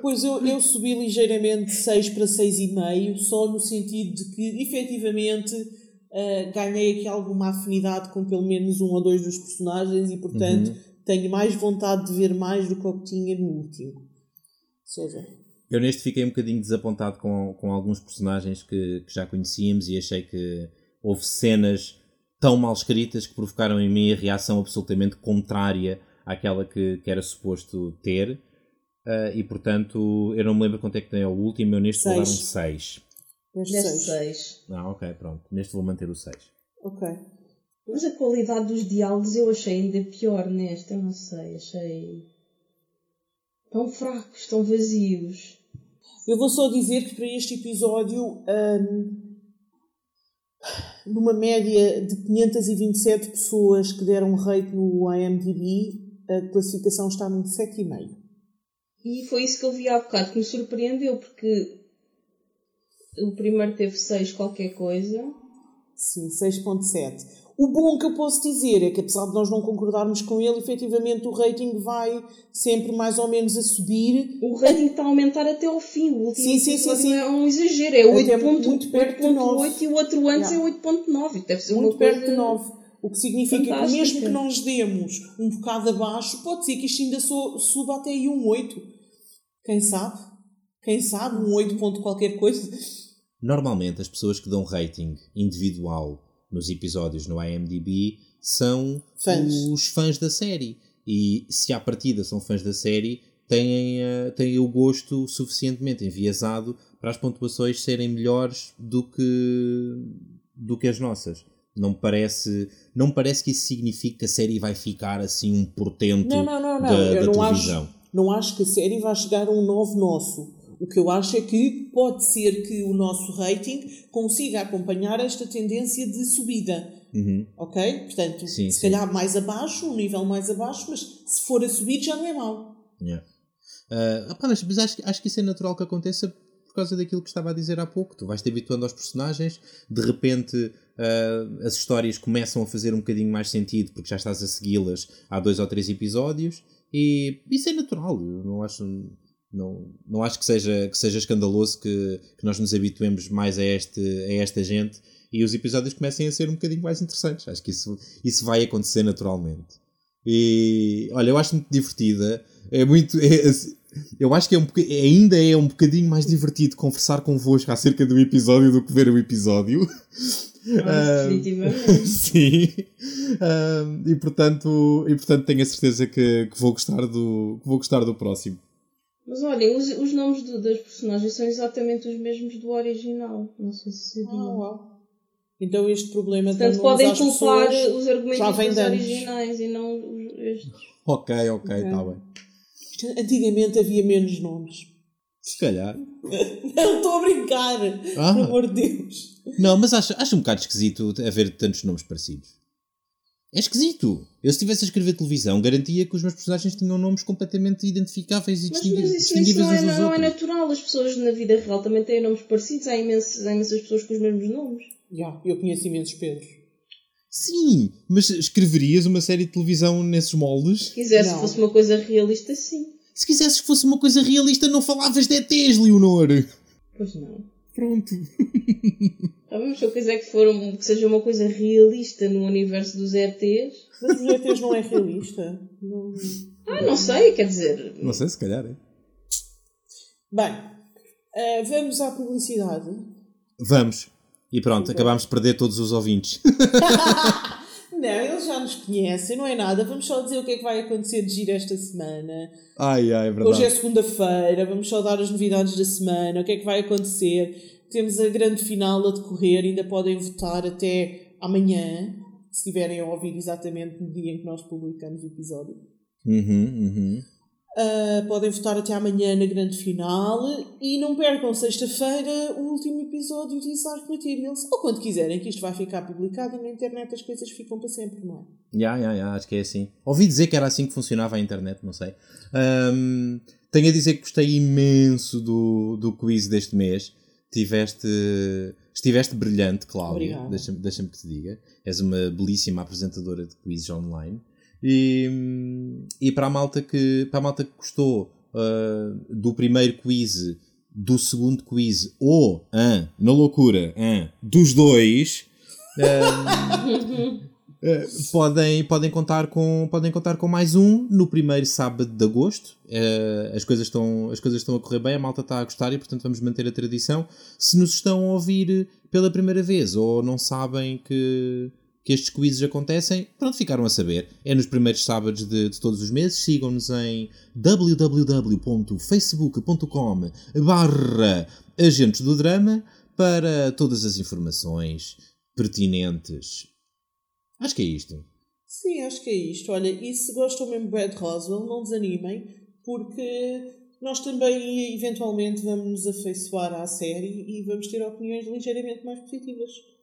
Pois eu, eu subi ligeiramente 6 para 6,5, só no sentido de que, efetivamente, ah, ganhei aqui alguma afinidade com pelo menos um ou dois dos personagens e, portanto, tenho mais vontade de ver mais do que o que tinha no último. Ou seja, Eu neste fiquei um bocadinho desapontado com, com alguns personagens que, que já conhecíamos e achei que houve cenas tão mal escritas que provocaram em mim a reação absolutamente contrária àquela que, que era suposto ter. Ah, e portanto, eu não me lembro quanto é que tem o último, eu neste vou dar um Seis. 6. deste Deste 6. 6. Ah, ok, pronto. Neste vou manter o 6. Ok. Mas a qualidade dos diálogos eu achei ainda pior nesta, eu não sei, achei. tão fracos, tão vazios. Eu vou só dizer que para este episódio, hum, numa média de 527 pessoas que deram rate no IMDb, a classificação está num 7,5. E foi isso que eu vi há bocado que me surpreendeu, porque o primeiro teve 6 qualquer coisa. Sim, 6.7. O bom que eu posso dizer é que, apesar de nós não concordarmos com ele, efetivamente o rating vai sempre mais ou menos a subir. O rating está a aumentar até ao fim. O último Sim, sim, sim, sim. é um exagero. É Até 8.8 muito perto de nove. e o outro antes Yeah. é 8.9. Deve ser Muito uma perto coisa... de 9. O que significa que fantástica. mesmo que nós demos um bocado abaixo, pode ser que isto ainda so- suba até aí um 8. Quem sabe? Quem sabe? Um 8 ponto qualquer coisa. Normalmente, as pessoas que dão rating individual nos episódios no IMDb são Fãs. os fãs da série. E se à partida são fãs da série, têm, eh, têm o gosto suficientemente enviesado para as pontuações serem melhores do que, do que as nossas. Não me parece, não parece que isso signifique que a série vai ficar assim um portento Não, não, não, não. da, eu da não televisão. acho, não acho que a série vai chegar a um novo nosso. O que eu acho é que pode ser que o nosso rating consiga acompanhar esta tendência de subida. Ok? Portanto, Uhum. Sim, se sim. calhar mais abaixo, um nível mais abaixo, mas se for a subir já não é mau. Yeah. Ah, pá, mas, acho, que- acho que isso é natural que aconteça por causa daquilo que estava a dizer há pouco. Tu vais te habituando aos personagens, de repente ah, as histórias começam a fazer um bocadinho mais sentido porque já estás a segui-las há dois ou três episódios e isso é natural. Eu não acho, não, não acho que, seja, que seja escandaloso que, que nós nos habituemos mais a, este, a esta gente e os episódios comecem a ser um bocadinho mais interessantes. Acho que isso, isso vai acontecer naturalmente. E olha, eu acho muito divertida. É muito. é, assim, eu acho que é um, ainda é um bocadinho mais divertido conversar convosco acerca do episódio do que ver o episódio. Ah, definitivamente. Sim. Ah, e, portanto, e portanto tenho a certeza que, que vou, gostar do, que vou gostar do próximo. Mas olhem, os, os nomes do- das personagens são exatamente os mesmos do original. Não sei se sabiam. Então este problema de Portanto, podem culpar os argumentos dos originais e não os, estes. Ok, ok, está bem. Antigamente havia menos nomes. Se calhar. Não, estou a brincar. Ah. Pelo amor de Deus. Não, mas acho, acho um bocado esquisito haver tantos nomes parecidos. É esquisito. Eu, se estivesse a escrever televisão, garantia que os meus personagens tinham nomes completamente identificáveis e Mas, distingui- mas isso, isso distinguíveis não, é, não é natural. As pessoas na vida real também têm nomes parecidos. Há imensas, há imensas pessoas com os mesmos nomes. Já, eu conheço imensos Pedros. Sim, mas escreverias uma série de televisão nesses moldes? Se quisesse Não. que fosse uma coisa realista, sim. Se quisesses que fosse uma coisa realista, não falavas de ETs, Leonor. Pois não. Pronto. Tá bem, mas se eu quiser que, for um- que seja uma coisa realista no universo dos ETs, Mas os ETs não é realista. Não... ah, não sei, quer dizer, Não sei, se calhar é. Bem, eh, vamos à publicidade. Vamos. E pronto, acabámos de perder todos os ouvintes. Não, eles já nos conhecem, não é nada. Vamos só dizer o que é que vai acontecer de giro esta semana. ai, ai, é verdade. Hoje é segunda-feira, vamos só dar as novidades da semana, o que é que vai acontecer. Temos a grande final a decorrer, ainda podem votar até amanhã, se estiverem a ouvir exatamente no dia em que nós publicamos o episódio. Uhum, uhum. Ah, podem votar até amanhã na grande final e não percam sexta-feira o último episódio de Isaac Materials, ou quando quiserem, que isto vai ficar publicado e na internet as coisas ficam para sempre, não é? Ya, ya, ya, acho que é assim. Ouvi dizer que era assim que funcionava a internet, não sei. Ahm, tenho a dizer que gostei imenso do, do quiz deste mês. Tiveste, estiveste brilhante, Cláudia. Deixa-me deixa que te diga. És uma belíssima apresentadora de quizzes online. E, e para, a malta que, para a malta que gostou ah, do primeiro quiz, do segundo quiz ou, na loucura, dos dois, Uh, podem, podem, contar com, podem contar com mais um no primeiro sábado de agosto. Uh, as, coisas estão, as coisas estão a correr bem, a malta está a gostar e, portanto, vamos manter a tradição. Se nos estão a ouvir pela primeira vez ou não sabem que, que estes quizzes acontecem, pronto, ficaram a saber. É nos primeiros sábados de, de todos os meses. Sigam-nos em www.facebook.com barra Agentes do Drama para todas as informações pertinentes. Acho que é isto. Sim, acho que é isto. Olha, e se gostam mesmo de Brad Roswell, não desanimem, porque nós também eventualmente vamos nos afeiçoar à série e vamos ter opiniões ligeiramente mais positivas.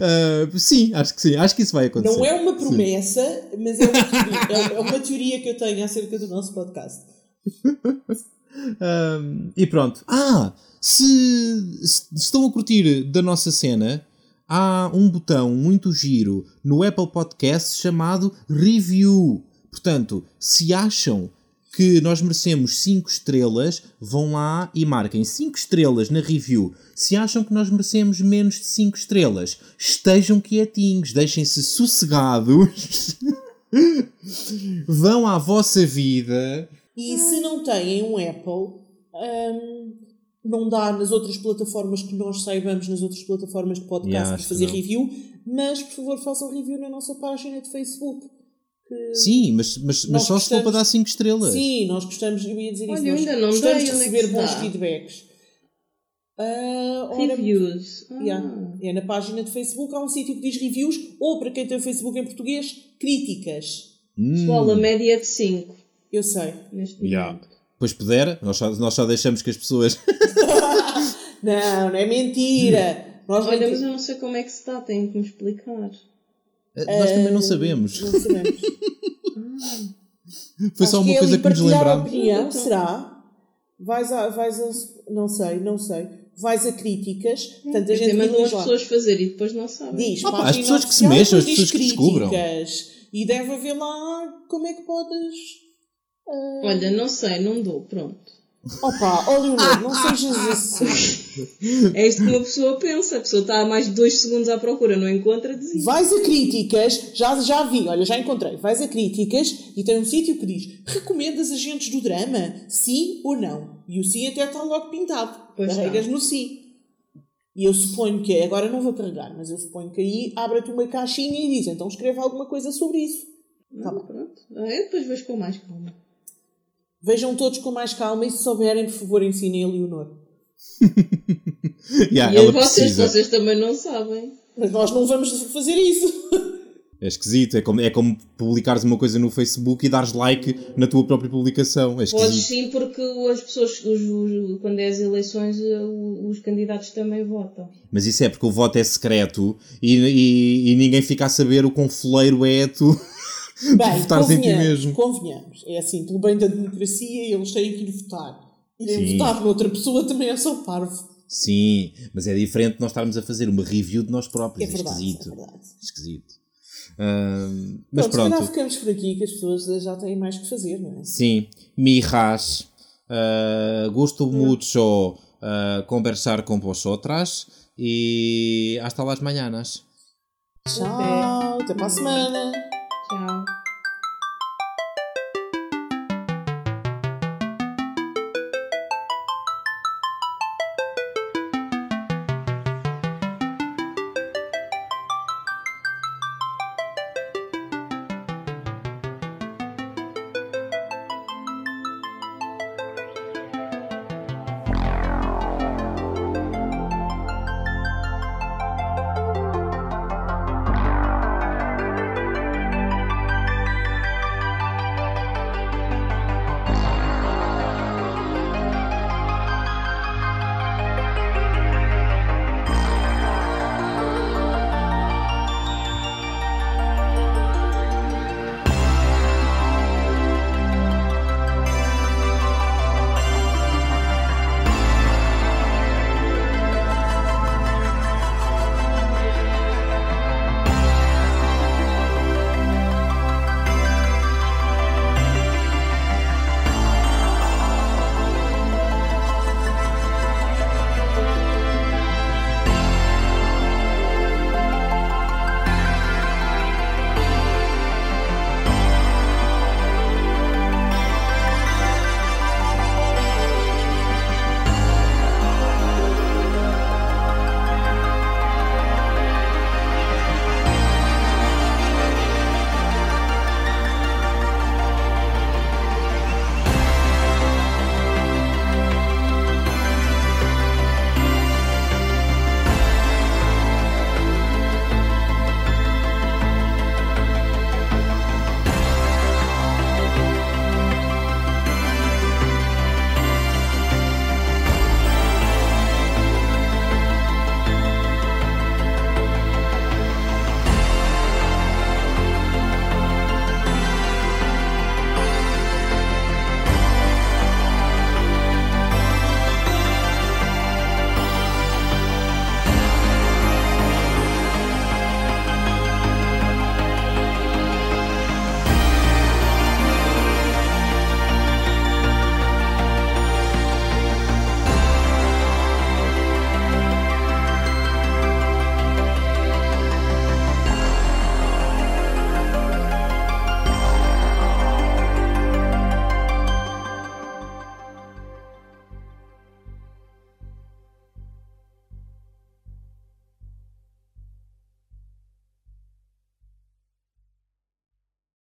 Ah, sim, acho que sim. Acho que isso vai acontecer. Não é uma promessa, mas é uma, teoria, é- é uma teoria que eu tenho acerca do nosso podcast. Um, e pronto. Ah, se, se estão a curtir da nossa cena, há um botão muito giro no Apple Podcast chamado Review. Portanto, se acham que nós merecemos 5 estrelas, vão lá e marquem 5 estrelas na review. Se acham que nós merecemos menos de 5 estrelas, estejam quietinhos, deixem-se sossegados, vão à vossa vida. E se não têm um Apple, hum, não dá nas outras plataformas que nós saibamos, nas outras plataformas de podcast, Yeah, fazer não. review, mas por favor façam review na nossa página de Facebook, que. Sim, mas, mas, mas só se for para gostamos- dar 5 estrelas. Sim, nós gostamos, eu ia dizer Olha, isso, ainda não gostamos de é receber bons está? feedbacks. Ah, ora, Reviews. Ah. yeah, é na página de Facebook, há um sítio que diz reviews, ou para quem tem o Facebook em português, críticas. Hum, Pessoal, a média é de 5 Eu sei. neste Yeah. momento. Pois puder, nós só, nós só deixamos que as pessoas. Não, não é mentira. Nós Olha, mas eu não sei como é que se dá, tenho que me explicar. Nós também não sabemos. não sabemos. Foi só Acho uma é coisa que nos lembramos. opinião, será? Vais a, vais a. Não sei, não sei. Vais a críticas, portanto a gente mandam as lá. pessoas fazer e depois não sabem. Diz, Ah, pá, as pessoas que se mexam, as pessoas que descubram. E deve haver lá como é que podes. Olha, não sei, não dou, pronto. Opa, Leonor, não sejas assim. É isto que uma pessoa pensa. A pessoa está há mais de 2 segundos à procura, não encontra, desiste. Vais a críticas, já, já vi, olha, já encontrei. Vais a críticas e tem um sítio que diz: recomendas agentes do drama? Sim ou não? E o sim até está logo pintado. Pois Carregas no sim. E eu suponho que, agora não vou carregar, mas eu suponho que aí abre-te uma caixinha e diz: então escreva alguma coisa sobre isso. Tá bem. Pronto. É, depois vejo com mais calma. Vejam todos com mais calma e se souberem, por favor, ensinem a Leonor. Yeah, e ela vocês, precisa. vocês também não sabem. Mas nós não vamos fazer isso. É esquisito. É como, é como publicares uma coisa no Facebook e dares like na tua própria publicação. É Podes esquisito. sim, porque as pessoas, os- os- quando é as eleições, eh, os candidatos também votam. Mas isso é porque o voto é secreto e, e, e ninguém fica a saber o quão foleiro é tu Bem, ti convenhamos, mesmo. convenhamos. É assim, pelo bem da democracia, eles têm que ir votar. Irem votar noutra pessoa também é só parvo. Sim, mas é diferente de nós estarmos a fazer uma review de nós É próprios. É, verdade, esquisito. é verdade. Esquisito. Mas Pronto, se calhar pronto. ficamos por aqui, que as pessoas já têm mais que fazer, não é? Sim, mijas. Uh, gosto mucho uh, conversar con vosotras y hasta las mañanas. Tchau, até para a semana.